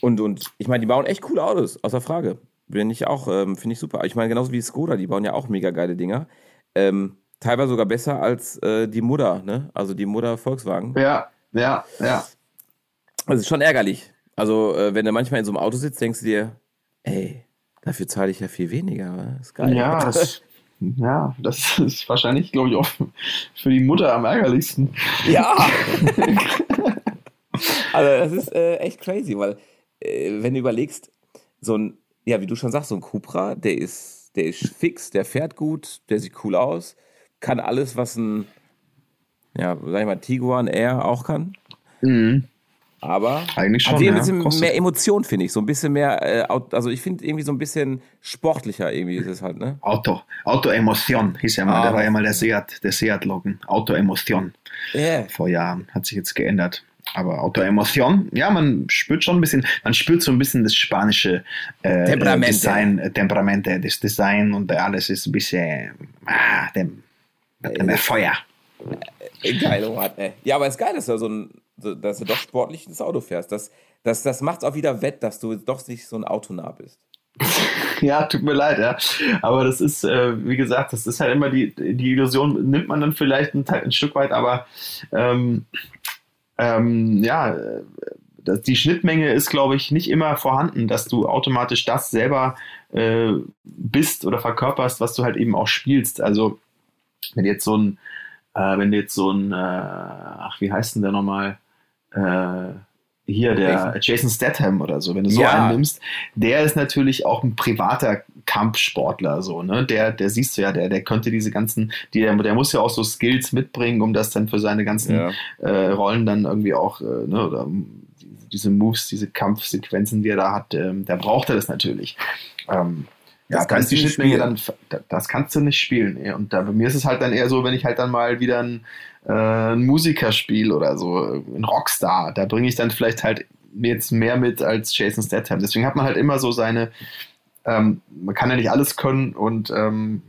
Und, und ich meine, die bauen echt coole Autos, außer Frage. Bin ich auch, ähm, finde ich super. Ich meine, genauso wie Skoda, die bauen ja auch mega geile Dinger. Ähm, teilweise sogar besser als äh, die Mutter, ne? Also die Mutter Volkswagen.
Ja, ja, ja.
Das ist schon ärgerlich. Also, äh, wenn du manchmal in so einem Auto sitzt, denkst du dir, ey, dafür zahle ich ja viel weniger. Ist geil.
Ja, [laughs] das, ja, das ist wahrscheinlich, glaube ich, auch für die Mutter am ärgerlichsten.
Ja. [laughs] also, das ist äh, echt crazy, weil, äh, wenn du überlegst, so ein, ja, wie du schon sagst, so ein Cupra, der ist, der ist fix, der fährt gut, der sieht cool aus, kann alles, was ein, ja, sag ich mal, Tiguan Air auch kann.
Mhm.
Aber
Eigentlich schon,
hier ein bisschen
Kostet-
mehr Emotion, finde ich. So ein bisschen mehr, äh, also ich finde irgendwie so ein bisschen sportlicher irgendwie ist es halt, ne?
Auto, Autoemotion hieß ja mal,
Ah.
der war ja mal der Seat, der Seat-Logan. Autoemotion
Ja.
vor Jahren, hat sich jetzt geändert. Aber Autoemotion, ja, man spürt schon ein bisschen, man spürt so ein bisschen das spanische äh,
Temperamente.
Design, äh, Temperamente, das Design und alles ist ein bisschen, ah, dem, dem
Äh,
Feuer.
Geil, Mann, ey. Ja, aber es ist geil, dass du so ein, dass du doch sportlich ins Auto fährst. Das, das, das macht auch wieder wett, dass du doch nicht so ein Autonah bist. [laughs]
Ja, tut mir leid, ja. Aber das ist, äh, wie gesagt, das ist halt immer die, die Illusion, nimmt man dann vielleicht ein, ein Stück weit, aber ähm, ähm, ja, das, die Schnittmenge ist, glaube ich, nicht immer vorhanden, dass du automatisch das selber äh, bist oder verkörperst, was du halt eben auch spielst. Also, wenn jetzt so ein, äh, wenn jetzt so ein, äh, ach, wie heißt denn der nochmal? Äh, hier, der Jason Statham oder so, wenn du so
Ja.
einen nimmst, der ist natürlich auch ein privater Kampfsportler, so, ne? Der, der siehst du ja, der, der könnte diese ganzen, die, der, der muss ja auch so Skills mitbringen, um das dann für seine ganzen
Ja.
äh, Rollen dann irgendwie auch, äh, ne, oder die- diese Moves, diese Kampfsequenzen, die er da hat, ähm, da braucht er das natürlich. Ähm,
Das
da
kannst
die
du nicht
Schnittmenge
spielen.
dann, da- das kannst du nicht spielen. Und da, bei mir ist es halt dann eher so, wenn ich halt dann mal wieder ein, äh, ein Musiker spiele oder so, äh, ein Rockstar, da bringe ich dann vielleicht halt jetzt mehr mit als Jason Statham. Deswegen hat man halt immer so seine, ähm, man kann ja nicht alles können und ähm,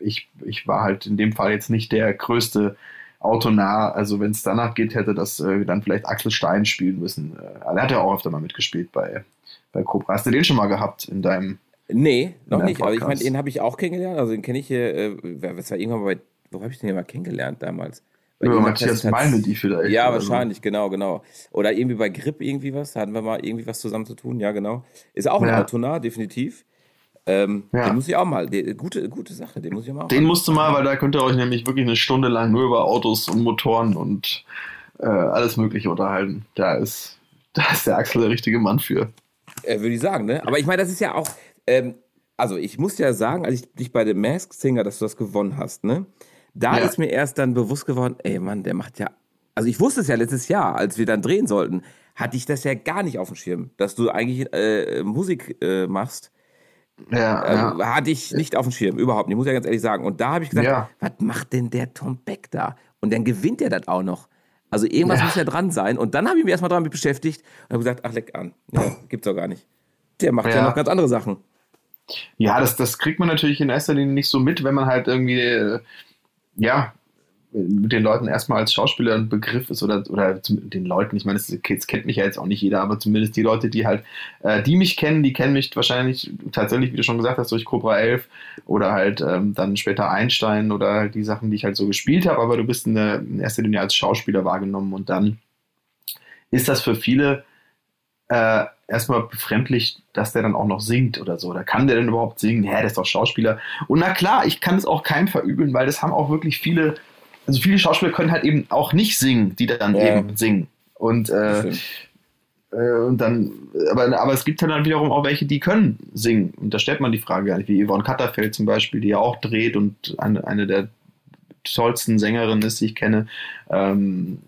ich, ich war halt in dem Fall jetzt nicht der größte Autonah. Also wenn es danach geht, hätte das äh, dann vielleicht Axel Stein spielen müssen. Äh, er hat ja auch öfter mal mitgespielt bei, bei Cobra. Hast du den schon mal gehabt in deinem
Nee, noch
In deinem
nicht. Aber ich meine,
Podcast.
den habe ich auch kennengelernt. Also den kenne ich hier, äh, was war irgendwann mal bei, wo habe ich den denn mal kennengelernt damals? Bei
über Matthias Malmedy vielleicht?
Ja,
oder so?
wahrscheinlich, genau, genau. Oder irgendwie bei Grip irgendwie was, da hatten wir mal irgendwie was zusammen zu tun, ja, genau. Ist auch ein
Ja.
Autonah, definitiv. Ähm,
Ja.
Den muss ich auch mal, der, gute, gute Sache, den muss ich auch mal.
Den musst du mal, weil da könnt ihr euch nämlich wirklich eine Stunde lang nur über Autos und Motoren und äh, alles Mögliche unterhalten. Da ist, [laughs] da ist der Axel der richtige Mann für.
äh, würde ich sagen, ne? Aber ich meine, das ist ja auch, ähm, also ich muss ja sagen, als ich dich bei dem Mask Singer, dass du das gewonnen hast, ne? Da
Ja.
ist mir erst dann bewusst geworden, ey Mann, der macht ja, also ich wusste es ja letztes Jahr, als wir dann drehen sollten, hatte ich das ja gar nicht auf dem Schirm, dass du eigentlich äh, Musik äh, machst.
Ja,
Äh,
ja.
Hatte ich nicht auf dem Schirm, überhaupt nicht, muss ich ja ganz ehrlich sagen. Und da habe ich gesagt,
Ja.
was macht denn der Tom Beck da? Und dann gewinnt er das auch noch. Also irgendwas
Ja.
muss ja dran sein. Und dann habe ich mich erstmal dran beschäftigt und habe gesagt, ach leck an, ja, gibt's doch gar nicht. Der macht Ja. noch ganz andere Sachen.
Ja, das, das kriegt man natürlich in erster Linie nicht so mit, wenn man halt irgendwie, äh, ja, mit den Leuten erstmal als Schauspieler ein Begriff ist oder, oder den Leuten, ich meine, das, das kennt mich ja jetzt auch nicht jeder, aber zumindest die Leute, die halt, äh, die mich kennen, die kennen mich wahrscheinlich tatsächlich, wie du schon gesagt hast, durch Cobra 11 oder halt ähm, dann später Einstein oder halt die Sachen, die ich halt so gespielt habe, aber du bist in, der, in erster Linie als Schauspieler wahrgenommen und dann ist das für viele äh, erstmal befremdlich, dass der dann auch noch singt oder so. Oder kann der denn überhaupt singen? Ja, der ist doch Schauspieler. Und na klar, ich kann es auch keinem verübeln, weil das haben auch wirklich viele, also viele Schauspieler können halt eben auch nicht singen, die dann
Ja.
eben singen. Und, äh, äh, und dann, aber, aber es gibt halt dann wiederum auch welche, die können singen. Und da stellt man die Frage gar nicht, wie Yvonne Katterfeld zum Beispiel, die ja auch dreht und eine, eine der tollsten Sängerinnen ist, die ich kenne. Ähm,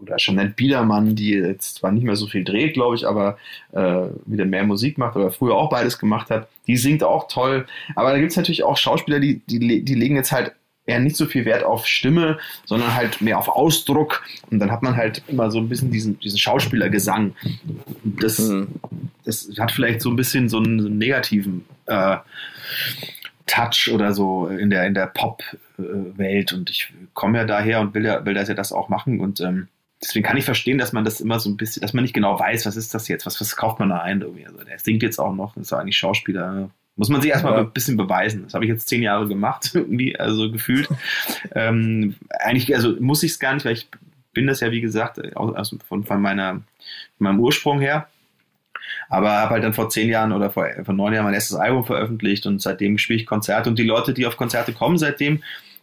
oder Jeanette Biedermann, die jetzt zwar nicht mehr so viel dreht, glaube ich, aber äh, wieder mehr Musik macht oder früher auch beides gemacht hat. Die singt auch toll. Aber da gibt es natürlich auch Schauspieler, die, die, die legen jetzt halt eher nicht so viel Wert auf Stimme, sondern halt mehr auf Ausdruck. Und dann hat man halt immer so ein bisschen diesen, diesen Schauspielergesang. Das,
Mhm.
das hat vielleicht so ein bisschen so einen, so einen negativen äh, Touch oder so in der, in der Pop-Welt. Und ich komme ja daher und will, ja, will das ja das auch machen. Und ähm, deswegen kann ich verstehen, dass man das immer so ein bisschen, dass man nicht genau weiß, was ist das jetzt, was, was kauft man da ein. Irgendwie. Also der singt jetzt auch noch, ist eigentlich Schauspieler. Muss man sich erstmal ja. ein bisschen beweisen. Das habe ich jetzt zehn Jahre gemacht, [laughs] irgendwie, also gefühlt. ähm, eigentlich, also muss ich es gar nicht, weil ich bin das ja, wie gesagt, aus, von, von, meiner, von meinem Ursprung her. Aber habe halt dann vor zehn Jahren oder vor, vor neun Jahren mein erstes Album veröffentlicht und seitdem spiele ich Konzerte. Und die Leute, die auf Konzerte kommen seitdem,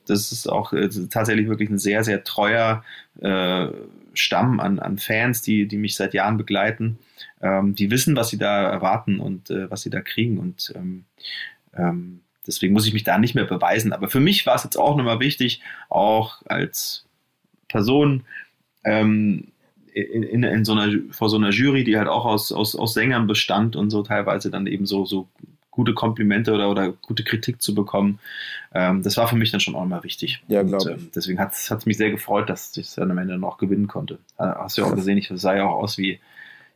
das ist auch äh, tatsächlich wirklich ein sehr, sehr treuer äh, Stamm an, an Fans, die, die mich seit Jahren begleiten. Ähm, die wissen, was sie da erwarten und äh, was sie da kriegen. Und ähm, ähm, deswegen muss ich mich da nicht mehr beweisen. Aber für mich war es jetzt auch nochmal wichtig, auch als Person ähm, in, in, in, so einer, vor so einer Jury, die halt auch aus, aus, aus Sängern bestand und so teilweise dann eben so, so gute Komplimente oder, oder gute Kritik zu bekommen. Ähm, das war für mich dann schon auch immer wichtig.
Ja, glaube ich.
Ähm, deswegen hat es mich sehr gefreut, dass ich es dann am Ende noch gewinnen konnte. Hast du ja auch gesehen, ich sah ja auch aus wie,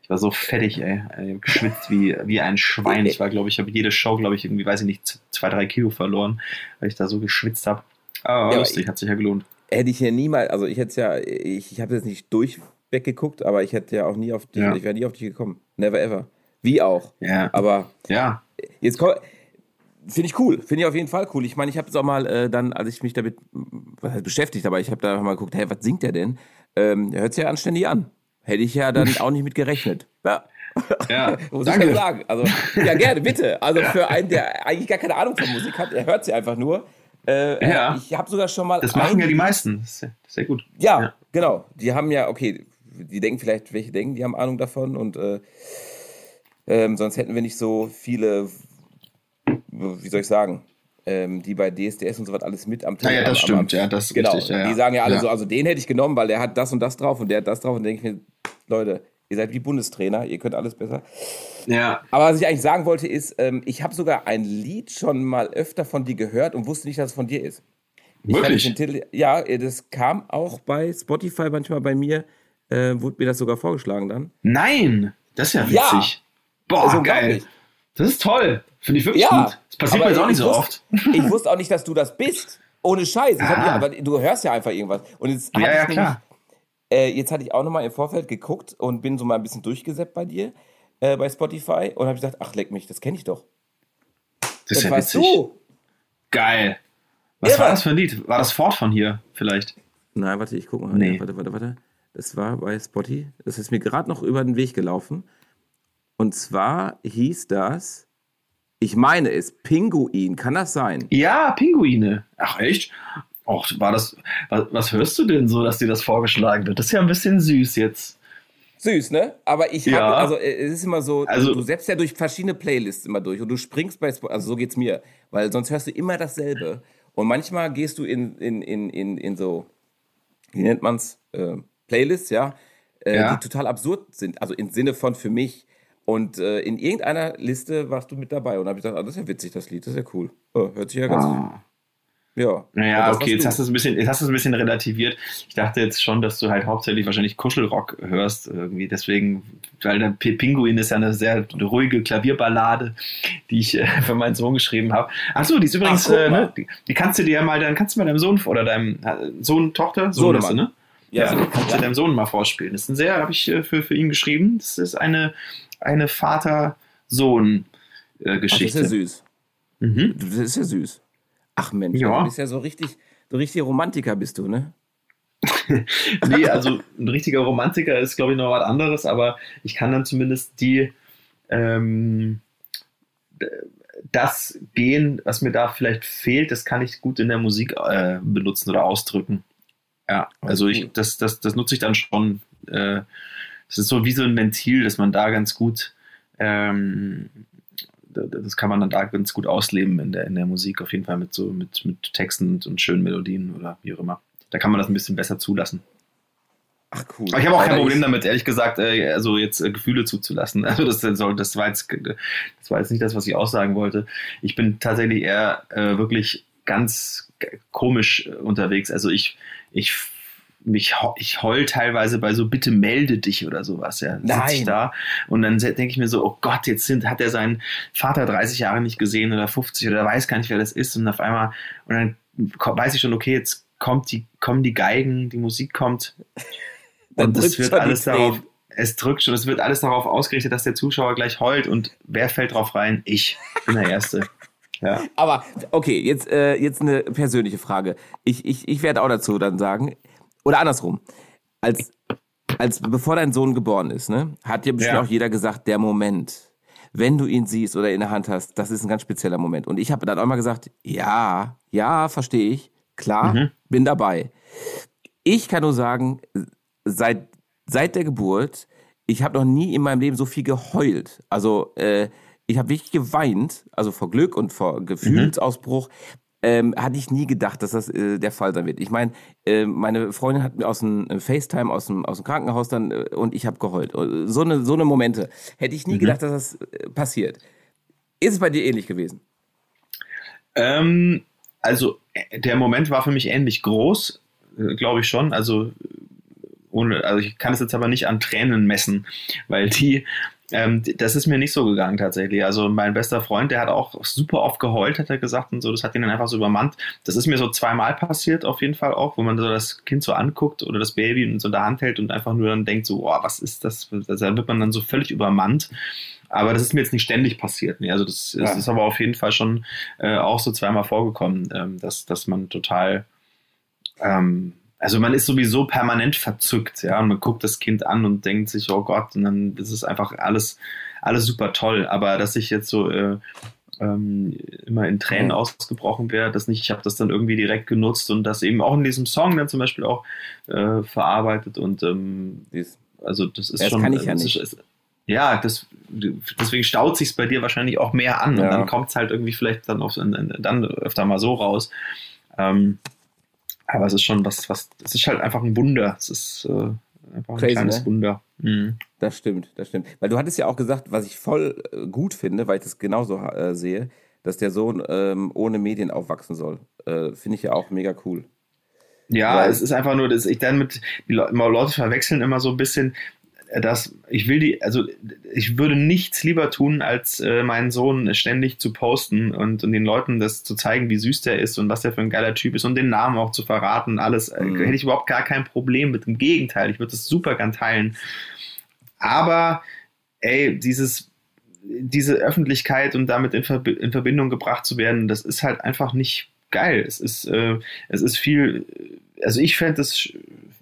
ich war so fettig, ey. Ich geschwitzt wie, wie ein Schwein. Ich war, glaube ich, habe jede Show, glaube ich, irgendwie, weiß ich nicht, zwei, drei Kilo verloren, weil ich da so geschwitzt habe. Aber ja, lustig, hat sich ja gelohnt.
Hätte ich ja niemals, also ich hätte es ja, ich, ich habe jetzt nicht durchweg geguckt, aber ich hätte ja auch nie auf dich, ja. ich wäre nie auf dich gekommen. Never ever. Wie auch.
Ja.
Aber
ja.
Jetzt kommt. Finde ich cool, finde ich auf jeden Fall cool. Ich meine, ich habe es auch mal äh, dann, als ich mich damit was heißt, beschäftigt, aber ich habe da mal geguckt, hey, was singt der denn? Ähm, hört sich ja anständig an. Hätte ich ja dann [laughs] auch nicht mit gerechnet.
Ja. Ja, [laughs]
Muss danke. ich sagen. Also, ja, gerne, bitte. Also für einen, der eigentlich gar keine Ahnung von Musik hat, er hört sie einfach nur. Äh,
ja.
Ich habe sogar schon mal.
Das machen ja die meisten. Das ist sehr, sehr gut.
Ja, ja, genau. Die haben ja, okay, die denken vielleicht, welche denken, die haben Ahnung davon und äh, ähm, sonst hätten wir nicht so viele wie soll ich sagen, ähm, die bei DSDS und so was alles mit am
Tisch. Ja, ja, das am, stimmt, am, ja, das ist
genau.
richtig. Ja,
die sagen ja alle so, also den hätte ich genommen, weil der hat das und das drauf und der hat das drauf und denke ich mir, Leute, ihr seid wie Bundestrainer, ihr könnt alles besser.
Ja.
Aber was ich eigentlich sagen wollte ist, ähm, ich habe sogar ein Lied schon mal öfter von dir gehört und wusste nicht, dass es von dir ist.
Wirklich?
Titel, ja, das kam auch bei Spotify manchmal bei mir, äh, wurde mir das sogar vorgeschlagen dann.
Nein, das ist ja witzig. Ja. Boah, also, geil. Das ist toll. Finde ich wirklich ja, gut. Das passiert mir jetzt auch nicht so
wusste,
oft. [laughs]
Ich wusste auch nicht, dass du das bist. Ohne Scheiß. Ah. Hab, ja, aber du hörst ja einfach irgendwas. Und jetzt
ja, ja, klar.
Nämlich, äh, jetzt hatte ich auch nochmal im Vorfeld geguckt und bin so mal ein bisschen durchgesäppt bei dir, äh, bei Spotify. Und habe gesagt, ach, leck mich, das kenne ich doch.
Das ist ja witzig. Du. Geil. Was war das für ein Lied? War das Fort von hier vielleicht?
Nein, warte, ich gucke mal. Nee. Warte, warte, warte. Das war bei Spotify. Das ist mir gerade noch über den Weg gelaufen. Und zwar hieß das ich meine es, Pinguin, kann das sein?
Ja, Pinguine. Ach echt? Och, war das. Was, was, hörst du denn so, dass dir das vorgeschlagen wird? Das ist ja ein bisschen süß jetzt.
Süß, ne? Aber ich habe, also äh, es ist immer so, also, du setzt ja durch verschiedene Playlists immer durch und du springst bei, also so geht's mir, weil sonst hörst du immer dasselbe. Und manchmal gehst du in, in, in, in, in so, wie nennt man's, äh, Playlists, ja, äh, ja, die total absurd sind. Also im Sinne von für mich, und äh, in irgendeiner Liste warst du mit dabei und habe ich gedacht, ah, das ist ja witzig, das Lied, das ist ja cool. Oh, hört sich ja ganz. Ah. Ja.
Naja, okay, jetzt hast du es ein bisschen, jetzt hast du es ein bisschen relativiert. Ich dachte jetzt schon, dass du halt hauptsächlich wahrscheinlich Kuschelrock hörst, irgendwie. Deswegen, weil der Pinguin ist ja eine sehr ruhige Klavierballade, die ich äh, für meinen Sohn geschrieben habe. Achso, die ist übrigens, Ach, äh, ne, die, die, kannst du dir ja mal, dann kannst du mal deinem Sohn oder deinem äh, Sohn, Tochter, Sohn, Sohn ne? Ja, ja kannst du deinem Sohn mal vorspielen. Das ist ein sehr, habe ich äh, für, für ihn geschrieben. Das ist eine eine Vater-Sohn-Geschichte.
das ist ja süß. Mhm. Das ist ja süß. Ach Mensch, ja. du bist ja so richtig, so richtig Romantiker bist du, ne? [laughs]
nee, also ein richtiger Romantiker ist, glaube ich, noch was anderes, aber ich kann dann zumindest die ähm, das gehen, was mir da vielleicht fehlt, das kann ich gut in der Musik äh, benutzen oder ausdrücken. Ja, also ich, das, das, das nutze ich dann schon. Äh, das ist so wie so ein Ventil, dass man da ganz gut, ähm, das kann man dann da ganz gut ausleben in der, in der Musik, auf jeden Fall mit so mit, mit Texten und, und schönen Melodien oder wie auch immer. Da kann man das ein bisschen besser zulassen.
Ach cool.
Aber ich habe auch kein Problem damit, ehrlich gesagt, äh, also jetzt äh, Gefühle zuzulassen. [laughs] Also das, das, war jetzt, das war jetzt nicht das, was ich aussagen wollte. Ich bin tatsächlich eher äh, wirklich ganz komisch unterwegs. Also ich, ich mich, ich heul teilweise bei so, bitte melde dich oder sowas, ja. Sitze ich da und dann denke ich mir so, oh Gott, jetzt sind, hat er seinen Vater 30 Jahre nicht gesehen oder 50 oder weiß gar nicht, wer das ist und auf einmal, und dann weiß ich schon, okay, jetzt kommt die, kommen die Geigen, die Musik kommt [laughs] und es wird alles darauf, es drückt schon, es wird alles darauf ausgerichtet, dass der Zuschauer gleich heult und wer fällt drauf rein? Ich bin der Erste. [laughs]
Ja. Aber okay, jetzt, äh, jetzt eine persönliche Frage. Ich, ich, ich werde auch dazu dann sagen, oder andersrum, als, als bevor dein Sohn geboren ist, ne, hat dir bestimmt ja. auch jeder gesagt, der Moment, wenn du ihn siehst oder in der Hand hast, das ist ein ganz spezieller Moment. Und ich habe dann auch mal gesagt, ja, ja, verstehe ich, klar, mhm. bin dabei. Ich kann nur sagen, seit, seit der Geburt, ich habe noch nie in meinem Leben so viel geheult. Also äh, ich habe wirklich geweint, also vor Glück und vor Gefühlsausbruch. Mhm. Ähm, hatte ich nie gedacht, dass das äh, der Fall sein wird. Ich meine, äh, meine Freundin hat mir aus dem äh, FaceTime aus dem, aus dem Krankenhaus dann äh, und ich habe geheult. So eine, so eine Momente. Hätte ich nie mhm. gedacht, dass das äh, passiert. Ist es bei dir ähnlich gewesen?
Ähm, also der Moment war für mich ähnlich groß, glaube ich schon. Also ohne, also ich kann es jetzt aber nicht an Tränen messen, weil die, ähm, das ist mir nicht so gegangen tatsächlich. Also mein bester Freund, der hat auch super oft geheult, hat er gesagt und so, das hat ihn dann einfach so übermannt. Das ist mir so zweimal passiert auf jeden Fall auch, wo man so das Kind so anguckt oder das Baby und so in der Hand hält und einfach nur dann denkt so, oh, was ist das? Da wird man dann so völlig übermannt. Aber das ist mir jetzt nicht ständig passiert. Nee. Also das, ja. das, ist aber auf jeden Fall schon äh, auch so zweimal vorgekommen, ähm, dass, dass man total ähm, also man ist sowieso permanent verzückt, ja, und man guckt das Kind an und denkt sich, oh Gott, und dann ist es einfach alles, alles super toll. Aber dass ich jetzt so äh, ähm, immer in Tränen mhm. ausgebrochen wäre, das nicht, ich habe das dann irgendwie direkt genutzt und das eben auch in diesem Song dann zum Beispiel auch äh, verarbeitet und ähm, also das ist das schon.
Kann ich ja nicht. Ist,
ja, das, deswegen staut sich bei dir wahrscheinlich auch mehr an ja. und dann kommt es halt irgendwie vielleicht dann, auf, dann öfter mal so raus. Ähm, aber es ist schon was, was, es ist halt einfach ein Wunder. Es ist äh, einfach Crazy, ein kleines ne? Wunder.
Mhm. Das stimmt, das stimmt. Weil du hattest ja auch gesagt, was ich voll äh, gut finde, weil ich das genauso äh, sehe, dass der Sohn ähm, ohne Medien aufwachsen soll. Äh, finde ich ja auch mega cool.
Ja, Weil, es ist einfach nur, dass ich dann mit, die Leute verwechseln immer so ein bisschen, dass ich will die, also ich würde nichts lieber tun, als äh, meinen Sohn ständig zu posten und, und den Leuten das zu zeigen, wie süß der ist und was der für ein geiler Typ ist und den Namen auch zu verraten. Alles äh, mhm. hätte ich überhaupt gar kein Problem mit. Im Gegenteil, ich würde das super gern teilen. Aber ey, dieses diese Öffentlichkeit und damit in, Verbi in Verbindung gebracht zu werden, das ist halt einfach nicht geil. Es ist, äh, es ist viel, also ich fände es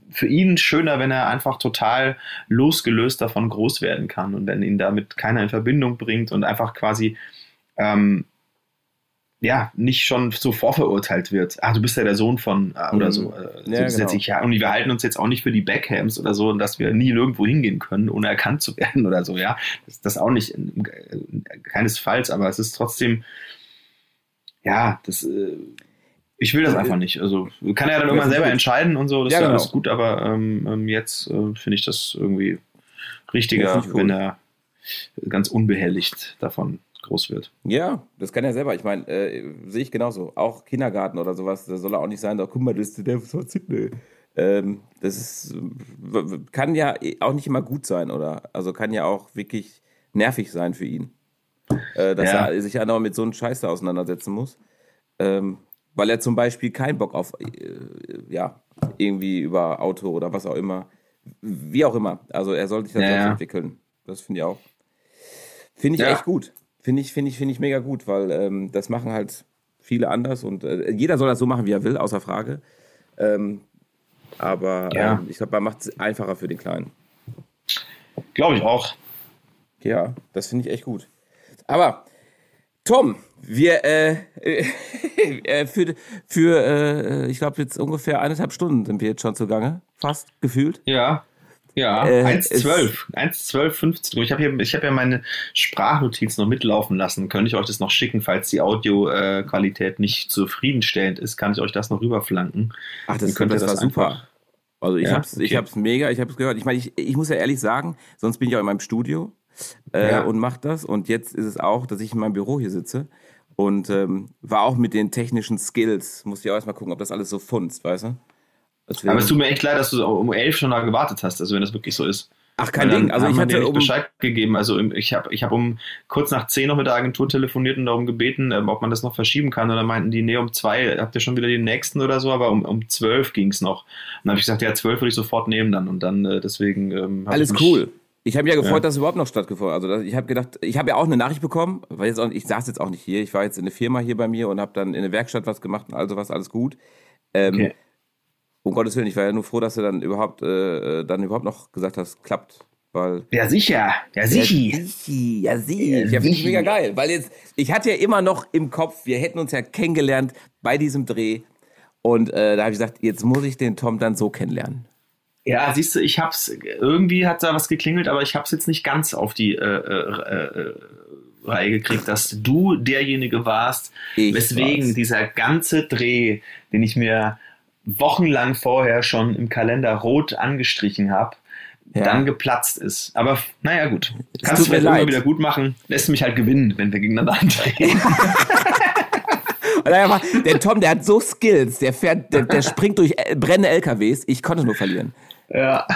für ihn schöner, wenn er einfach total losgelöst davon groß werden kann und wenn ihn damit keiner in Verbindung bringt und einfach quasi ähm, ja, nicht schon so vorverurteilt wird. Ah, du bist ja der Sohn von äh, oder mhm. so. Äh, ja, so genau. ja, und wir halten uns jetzt auch nicht für die Backhams oder so, dass wir nie nirgendwo hingehen können, ohne erkannt zu werden [laughs] oder so, ja. Das, das auch nicht, äh, keinesfalls, aber es ist trotzdem, ja, das äh, ich will das einfach nicht. Also kann er dann irgendwann selber entscheiden und so, das ja, ist ja genau. alles gut, aber ähm, ähm jetzt äh, finde ich das irgendwie richtiger, cool. wenn er ganz unbehelligt davon groß wird.
Ja, das kann er selber. Ich meine, äh, sehe ich genauso. Auch Kindergarten oder sowas, da soll er auch nicht sein, da guck mal, das ist der Sydney. Ähm, das ist, kann ja auch nicht immer gut sein, oder? Also kann ja auch wirklich nervig sein für ihn. Äh, dass ja. er sich auch mit so einem Scheiß auseinandersetzen muss. Ähm, weil er zum Beispiel keinen Bock auf, äh, ja, irgendwie über Auto oder was auch immer, wie auch immer. Also er soll sich dann ja, entwickeln. Das finde ich auch. Finde ich ja. echt gut. Finde ich, finde ich, finde ich mega gut, weil ähm, das machen halt viele anders und äh, jeder soll das so machen, wie er will, außer Frage. Ähm, aber ja. ähm, ich glaube, man macht es einfacher für den Kleinen.
Glaube ich auch.
Ja, das finde ich echt gut. Aber Tom, wir äh, [laughs] äh, für, für äh, ich glaube jetzt ungefähr eineinhalb Stunden sind wir jetzt schon zugange, fast gefühlt.
Ja. Ja, äh, 1,12, 1,12, 15 Ich habe hab ja meine Sprachnotiz noch mitlaufen lassen. Könnte ich euch das noch schicken, falls die Audioqualität äh, nicht zufriedenstellend ist, kann ich euch das noch rüberflanken.
Ach, das, das, das war super. Also ich ja, habe es okay. ich hab's mega, ich habe es gehört. Ich meine, ich, ich muss ja ehrlich sagen, sonst bin ich auch in meinem Studio äh, ja. und mache das. Und jetzt ist es auch, dass ich in meinem Büro hier sitze und ähm, war auch mit den technischen Skills, musste ich auch erstmal gucken, ob das alles so funzt, weißt du?
Deswegen. Aber es tut mir echt leid, dass du um elf schon da gewartet hast, also wenn das wirklich so ist.
Ach, kein Ding.
Also ich hatte um Bescheid gegeben. Also ich habe ich hab um kurz nach zehn noch mit der Agentur telefoniert und darum gebeten, ähm, ob man das noch verschieben kann. Und dann meinten die, nee, um zwei habt ihr schon wieder den nächsten oder so, aber um, um zwölf ging es noch. Und dann habe ich gesagt, ja, zwölf würde ich sofort nehmen dann. Und dann äh, deswegen. Ähm,
Alles cool. Ich habe mich ja gefreut, ja. dass es überhaupt noch stattgefunden hat. Also ich habe gedacht, ich habe ja auch eine Nachricht bekommen, weil jetzt auch, ich saß jetzt auch nicht hier. Ich war jetzt in der Firma hier bei mir und habe dann in der Werkstatt was gemacht und also was, alles gut. Ähm, okay. Um Gottes Willen, ich war ja nur froh, dass du dann überhaupt, äh, äh dann überhaupt noch gesagt hast, klappt. Weil
ja, sicher. Ja, sicher. Ja,
sicher. Ja, sicher. Ja, finde ich mega geil. Weil jetzt, ich hatte ja immer noch im Kopf, wir hätten uns ja kennengelernt bei diesem Dreh. Und äh, da habe ich gesagt, jetzt muss ich den Tom dann so kennenlernen.
Ja, siehst du, ich hab's, irgendwie hat da was geklingelt, aber ich hab's jetzt nicht ganz auf die äh, äh, äh, Reihe gekriegt, dass du derjenige warst, ich weswegen war's. dieser ganze Dreh, den ich mir wochenlang vorher schon im Kalender rot angestrichen habe, ja. dann geplatzt ist. Aber naja, gut. Kannst du vielleicht immer wieder gut machen. Lässt mich halt gewinnen, wenn wir gegeneinander antreten. [laughs]
der Tom, der hat so Skills, der fährt, der, der springt durch brennende LKWs. Ich konnte nur verlieren.
Ja.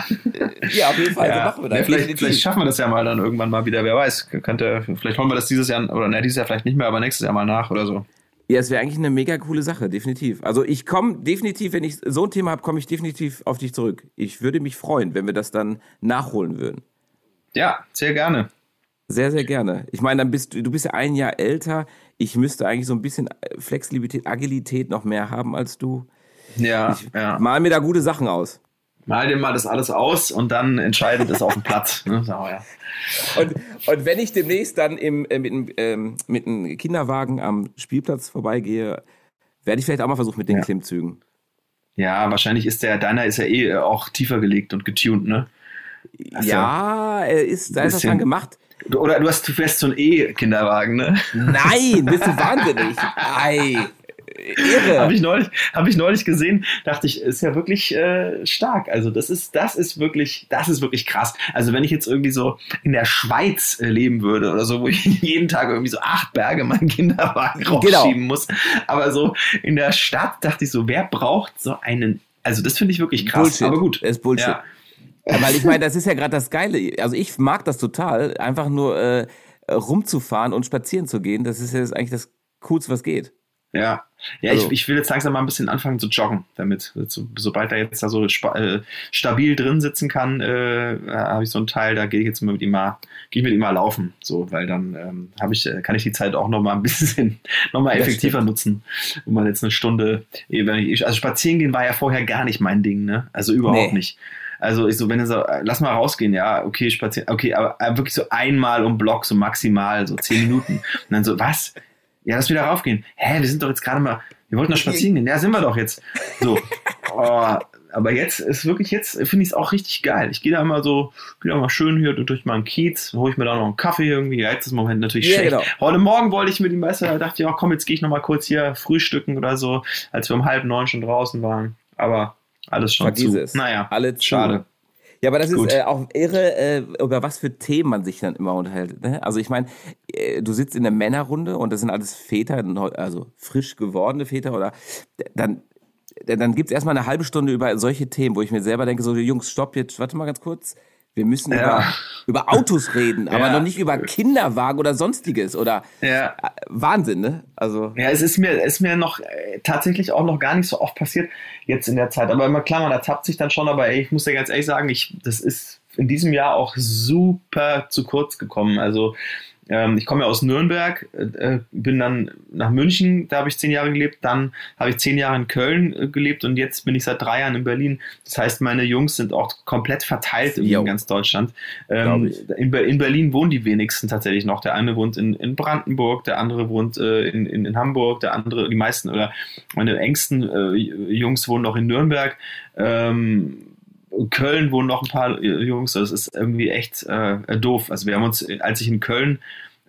Ja, auf jeden Fall.
Ja. So machen wir das. Ja, vielleicht, vielleicht, schaffen wir das ja mal dann irgendwann mal wieder. Wer weiß. Könnte, vielleicht holen wir das dieses Jahr, oder ne, dieses Jahr vielleicht nicht mehr, aber nächstes Jahr mal nach oder so.
Ja, es wäre eigentlich eine mega coole Sache, definitiv. Also ich komme definitiv, wenn ich so ein Thema habe, komme ich definitiv auf dich zurück. Ich würde mich freuen, wenn wir das dann nachholen würden.
Ja, sehr gerne.
Sehr, sehr gerne. Ich meine, dann bist du, du bist ja ein Jahr älter. Ich müsste eigentlich so ein bisschen Flexibilität, Agilität noch mehr haben als du.
Ja,
ich
ja.
Mal mir da gute Sachen aus
mal dir mal das alles aus und dann entscheidet es auf dem Platz. [laughs] Ne? So, ja.
und, und wenn ich demnächst dann im, äh, mit, ähm, mit einem Kinderwagen am Spielplatz vorbeigehe, werde ich vielleicht auch mal versuchen mit den ja. Klimmzügen.
Ja, wahrscheinlich ist der, deiner ist ja eh äh, auch tiefer gelegt und getuned, ne?
Also ja, er ist, da ist das schon gemacht.
Oder du hast, du fährst so einen E-Kinderwagen, ne?
Nein, bist du [laughs] wahnsinnig. Ei.
Irre. Habe ich, neulich, hab ich neulich gesehen, dachte ich, ist ja wirklich äh, stark. Also das ist, das ist wirklich, das ist wirklich krass. Also wenn ich jetzt irgendwie so in der Schweiz äh, leben würde oder so, wo ich [laughs] jeden Tag irgendwie so acht Berge meinen Kinderwagen genau. rausschieben genau. muss. Aber so in der Stadt dachte ich so, wer braucht so einen, also das finde ich wirklich krass.
Bullshit. Aber gut. Das ist Bullshit. Ja. Ja, weil ich meine, das ist ja gerade das Geile. Also ich mag das total, einfach nur äh, rumzufahren und spazieren zu gehen. Das ist ja eigentlich das Coolste, was geht.
Ja, ja also. ich, ich will jetzt langsam mal ein bisschen anfangen zu joggen, damit, so, sobald er jetzt da so äh, stabil drin sitzen kann, äh, habe ich so einen Teil, da gehe ich jetzt mal mit ihm mal, gehe ich mit ihm mal laufen, so, weil dann ähm, habe ich, äh, kann ich die Zeit auch noch mal ein bisschen, [laughs] noch mal effektiver nutzen, wenn man jetzt eine Stunde, also spazieren gehen war ja vorher gar nicht mein Ding, ne, also überhaupt nee. nicht. Also ich so, wenn er so, äh, lass mal rausgehen, ja, okay, spazieren, okay, aber wirklich so einmal um Block, so maximal, so zehn Minuten. Und dann so, was? Ja, lass wieder raufgehen. Hä, wir sind doch jetzt gerade mal, wir wollten doch spazieren gehen. Ja, sind wir doch jetzt. So. [laughs] Oh, aber jetzt ist wirklich, jetzt finde ich es auch richtig geil. Ich gehe da immer so, gehe da mal schön hier durch meinen Kiez, hole ich mir da noch einen Kaffee irgendwie. Ja, jetzt ist im Moment natürlich yeah, schlecht. Genau. Heute Morgen wollte ich mit ihm, weißt du, da dachte ich, oh, komm, jetzt gehe ich noch mal kurz hier frühstücken oder so, als wir um halb neun schon draußen waren. Aber alles schon Vergiss zu. Es. Naja, alles schade.
Ja, aber das Gut. ist äh, auch irre, äh, über was für Themen man sich dann immer unterhält. Ne? Also ich meine, äh, du sitzt in der Männerrunde und das sind alles Väter, also frisch gewordene Väter oder dann dann gibt es erstmal eine halbe Stunde über solche Themen, wo ich mir selber denke, so Jungs, stopp jetzt, warte mal ganz kurz. Wir müssen ja. über, über Autos reden, aber ja. noch nicht über Kinderwagen oder sonstiges oder ja. Äh, Wahnsinn, ne? Also
ja, es ist mir ist mir noch äh, tatsächlich auch noch gar nicht so oft passiert jetzt in der Zeit. Aber immer klar, man ertappt sich dann schon. Aber ey, ich muss dir ganz ehrlich sagen, ich das ist in diesem Jahr auch super zu kurz gekommen. Also ähm, ich komme ja aus Nürnberg, äh, bin dann nach München, da habe ich zehn Jahre gelebt, dann habe ich zehn Jahre in Köln äh, gelebt und jetzt bin ich seit drei Jahren in Berlin. Das heißt, meine Jungs sind auch komplett verteilt in ganz Deutschland. Ähm, in, in, Berlin wohnen die wenigsten tatsächlich noch. Der eine wohnt in, in Brandenburg, der andere wohnt äh, in, in, Hamburg, der andere, die meisten oder meine engsten äh, Jungs wohnen noch in Nürnberg. Ähm, Köln wohnen noch ein paar äh, Jungs, das ist irgendwie echt äh, doof. Also wir haben uns, als ich in Köln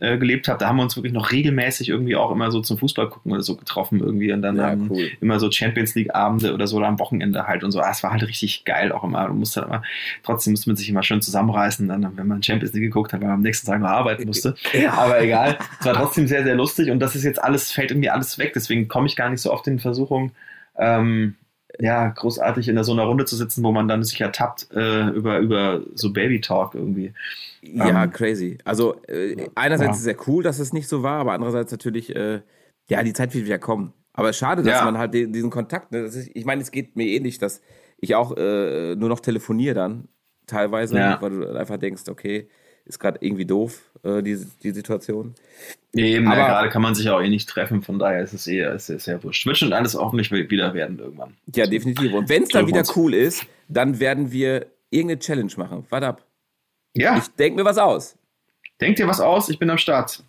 äh, gelebt habe, da haben wir uns wirklich noch regelmäßig irgendwie auch immer so zum Fußball gucken oder so getroffen irgendwie und dann ja, cool. immer so Champions League Abende oder so oder am Wochenende halt und so. Ah, es war halt richtig geil auch immer. Du musst halt immer, trotzdem musste man sich immer schön zusammenreißen, dann, wenn man Champions League geguckt hat, weil man am nächsten Tag noch arbeiten [laughs] musste. Ja. Aber egal. Es war trotzdem sehr, sehr lustig und das ist jetzt alles, fällt irgendwie alles weg. Deswegen komme ich gar nicht so oft in Versuchung, ähm, ja, großartig in so einer Runde zu sitzen, wo man dann sich ertappt äh, über, über so Baby-Talk irgendwie.
Ja, um, ähm, crazy. Also äh, einerseits ja. ist es sehr cool, dass es nicht so war, aber andererseits natürlich, äh, ja, die Zeit wird wieder kommen. Aber schade, dass ja. man halt den, diesen Kontakt, ne, ist, ich meine, es geht mir ähnlich, dass ich auch äh, nur noch telefoniere dann teilweise, ja. weil du einfach denkst, okay, ist gerade irgendwie doof, äh, die, die Situation.
Eben, aber ja, gerade kann man sich auch eh nicht treffen, von daher ist es eher ist sehr wurscht. Wird schon alles auch nicht wieder werden irgendwann.
Ja, definitiv. Und wenn es dann wieder cool ist, dann werden wir irgendeine Challenge machen. Warte ab. Ja. Ich denke mir was aus.
Denk dir was aus, ich bin am Start.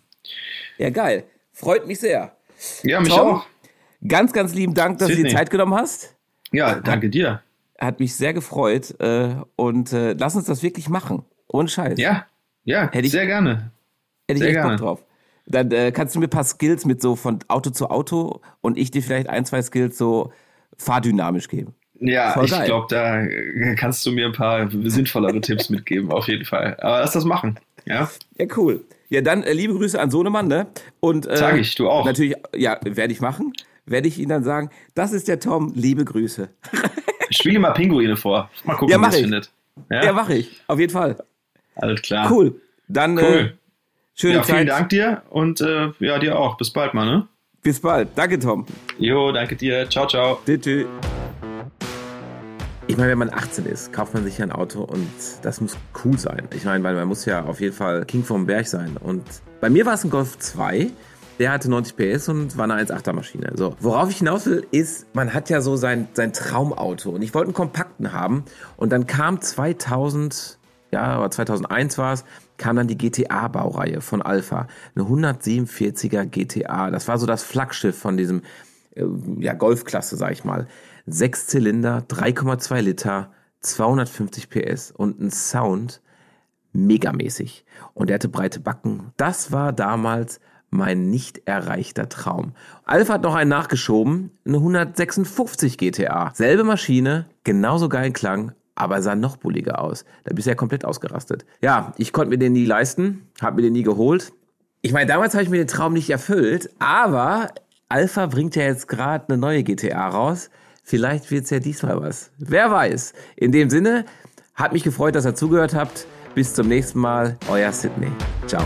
Ja, geil. Freut mich sehr.
Ja, mich Tom, auch.
Ganz, ganz lieben Dank, dass Sydney. du dir Zeit genommen hast.
Ja, danke dir.
Hat mich sehr gefreut. Äh, und äh, lass uns das wirklich machen. Ohne Scheiß.
Ja, ja, hätte ich, sehr gerne.
Hätte sehr ich echt gerne. Bock drauf. Dann äh, kannst du mir ein paar Skills mit so von Auto zu Auto und ich dir vielleicht ein, zwei Skills so fahrdynamisch geben.
Ja, ich glaube, da kannst du mir ein paar sinnvollere Tipps mitgeben, auf jeden Fall. Aber lass das machen. Ja,
ja cool. Ja, dann äh, liebe Grüße an Sohnemann, ne? Und äh,
sag ich, du auch.
Natürlich, ja, werde ich machen. Werde ich ihn dann sagen, das ist der Tom, liebe Grüße.
Spiele mal Pinguine vor. Mal gucken, ja, wie es findet.
Ja, ja mache ich. Auf jeden Fall.
Alles klar.
Cool. Dann äh, cool. Äh, schöne ja,
Zeit. Vielen Dank dir und äh, ja, dir auch. Bis bald mal, ne?
Bis bald. Danke, Tom.
Jo, danke dir. Ciao, ciao.
Tschüss. Ich meine, wenn man 18 ist, kauft man sich ein Auto und das muss cool sein. Ich meine, weil man muss ja auf jeden Fall King vom Berg sein. Und bei mir war es ein Golf 2. Der hatte 90 PS und war eine 1,8er Maschine. So, worauf ich hinaus will, ist, man hat ja so sein, sein Traumauto. Und ich wollte einen kompakten haben. Und dann kam 2000, ja, aber 2001 war es, kam dann die GTA-Baureihe von Alpha. Eine 147er GTA. Das war so das Flaggschiff von diesem, äh, ja, Golfklasse, sag ich mal. Sechs Zylinder, 3,2 Liter, 250 PS und ein Sound megamäßig. Und er hatte breite Backen. Das war damals mein nicht erreichter Traum. Alpha hat noch einen nachgeschoben, eine 156 GTA. Selbe Maschine, genauso geil Klang, aber sah noch bulliger aus. Da bist du ja komplett ausgerastet. Ja, ich konnte mir den nie leisten, habe mir den nie geholt. Ich meine, damals habe ich mir den Traum nicht erfüllt, aber Alpha bringt ja jetzt gerade eine neue GTA raus. Vielleicht wird es ja diesmal was. Wer weiß. In dem Sinne, hat mich gefreut, dass ihr zugehört habt. Bis zum nächsten Mal. Euer Sydney. Ciao.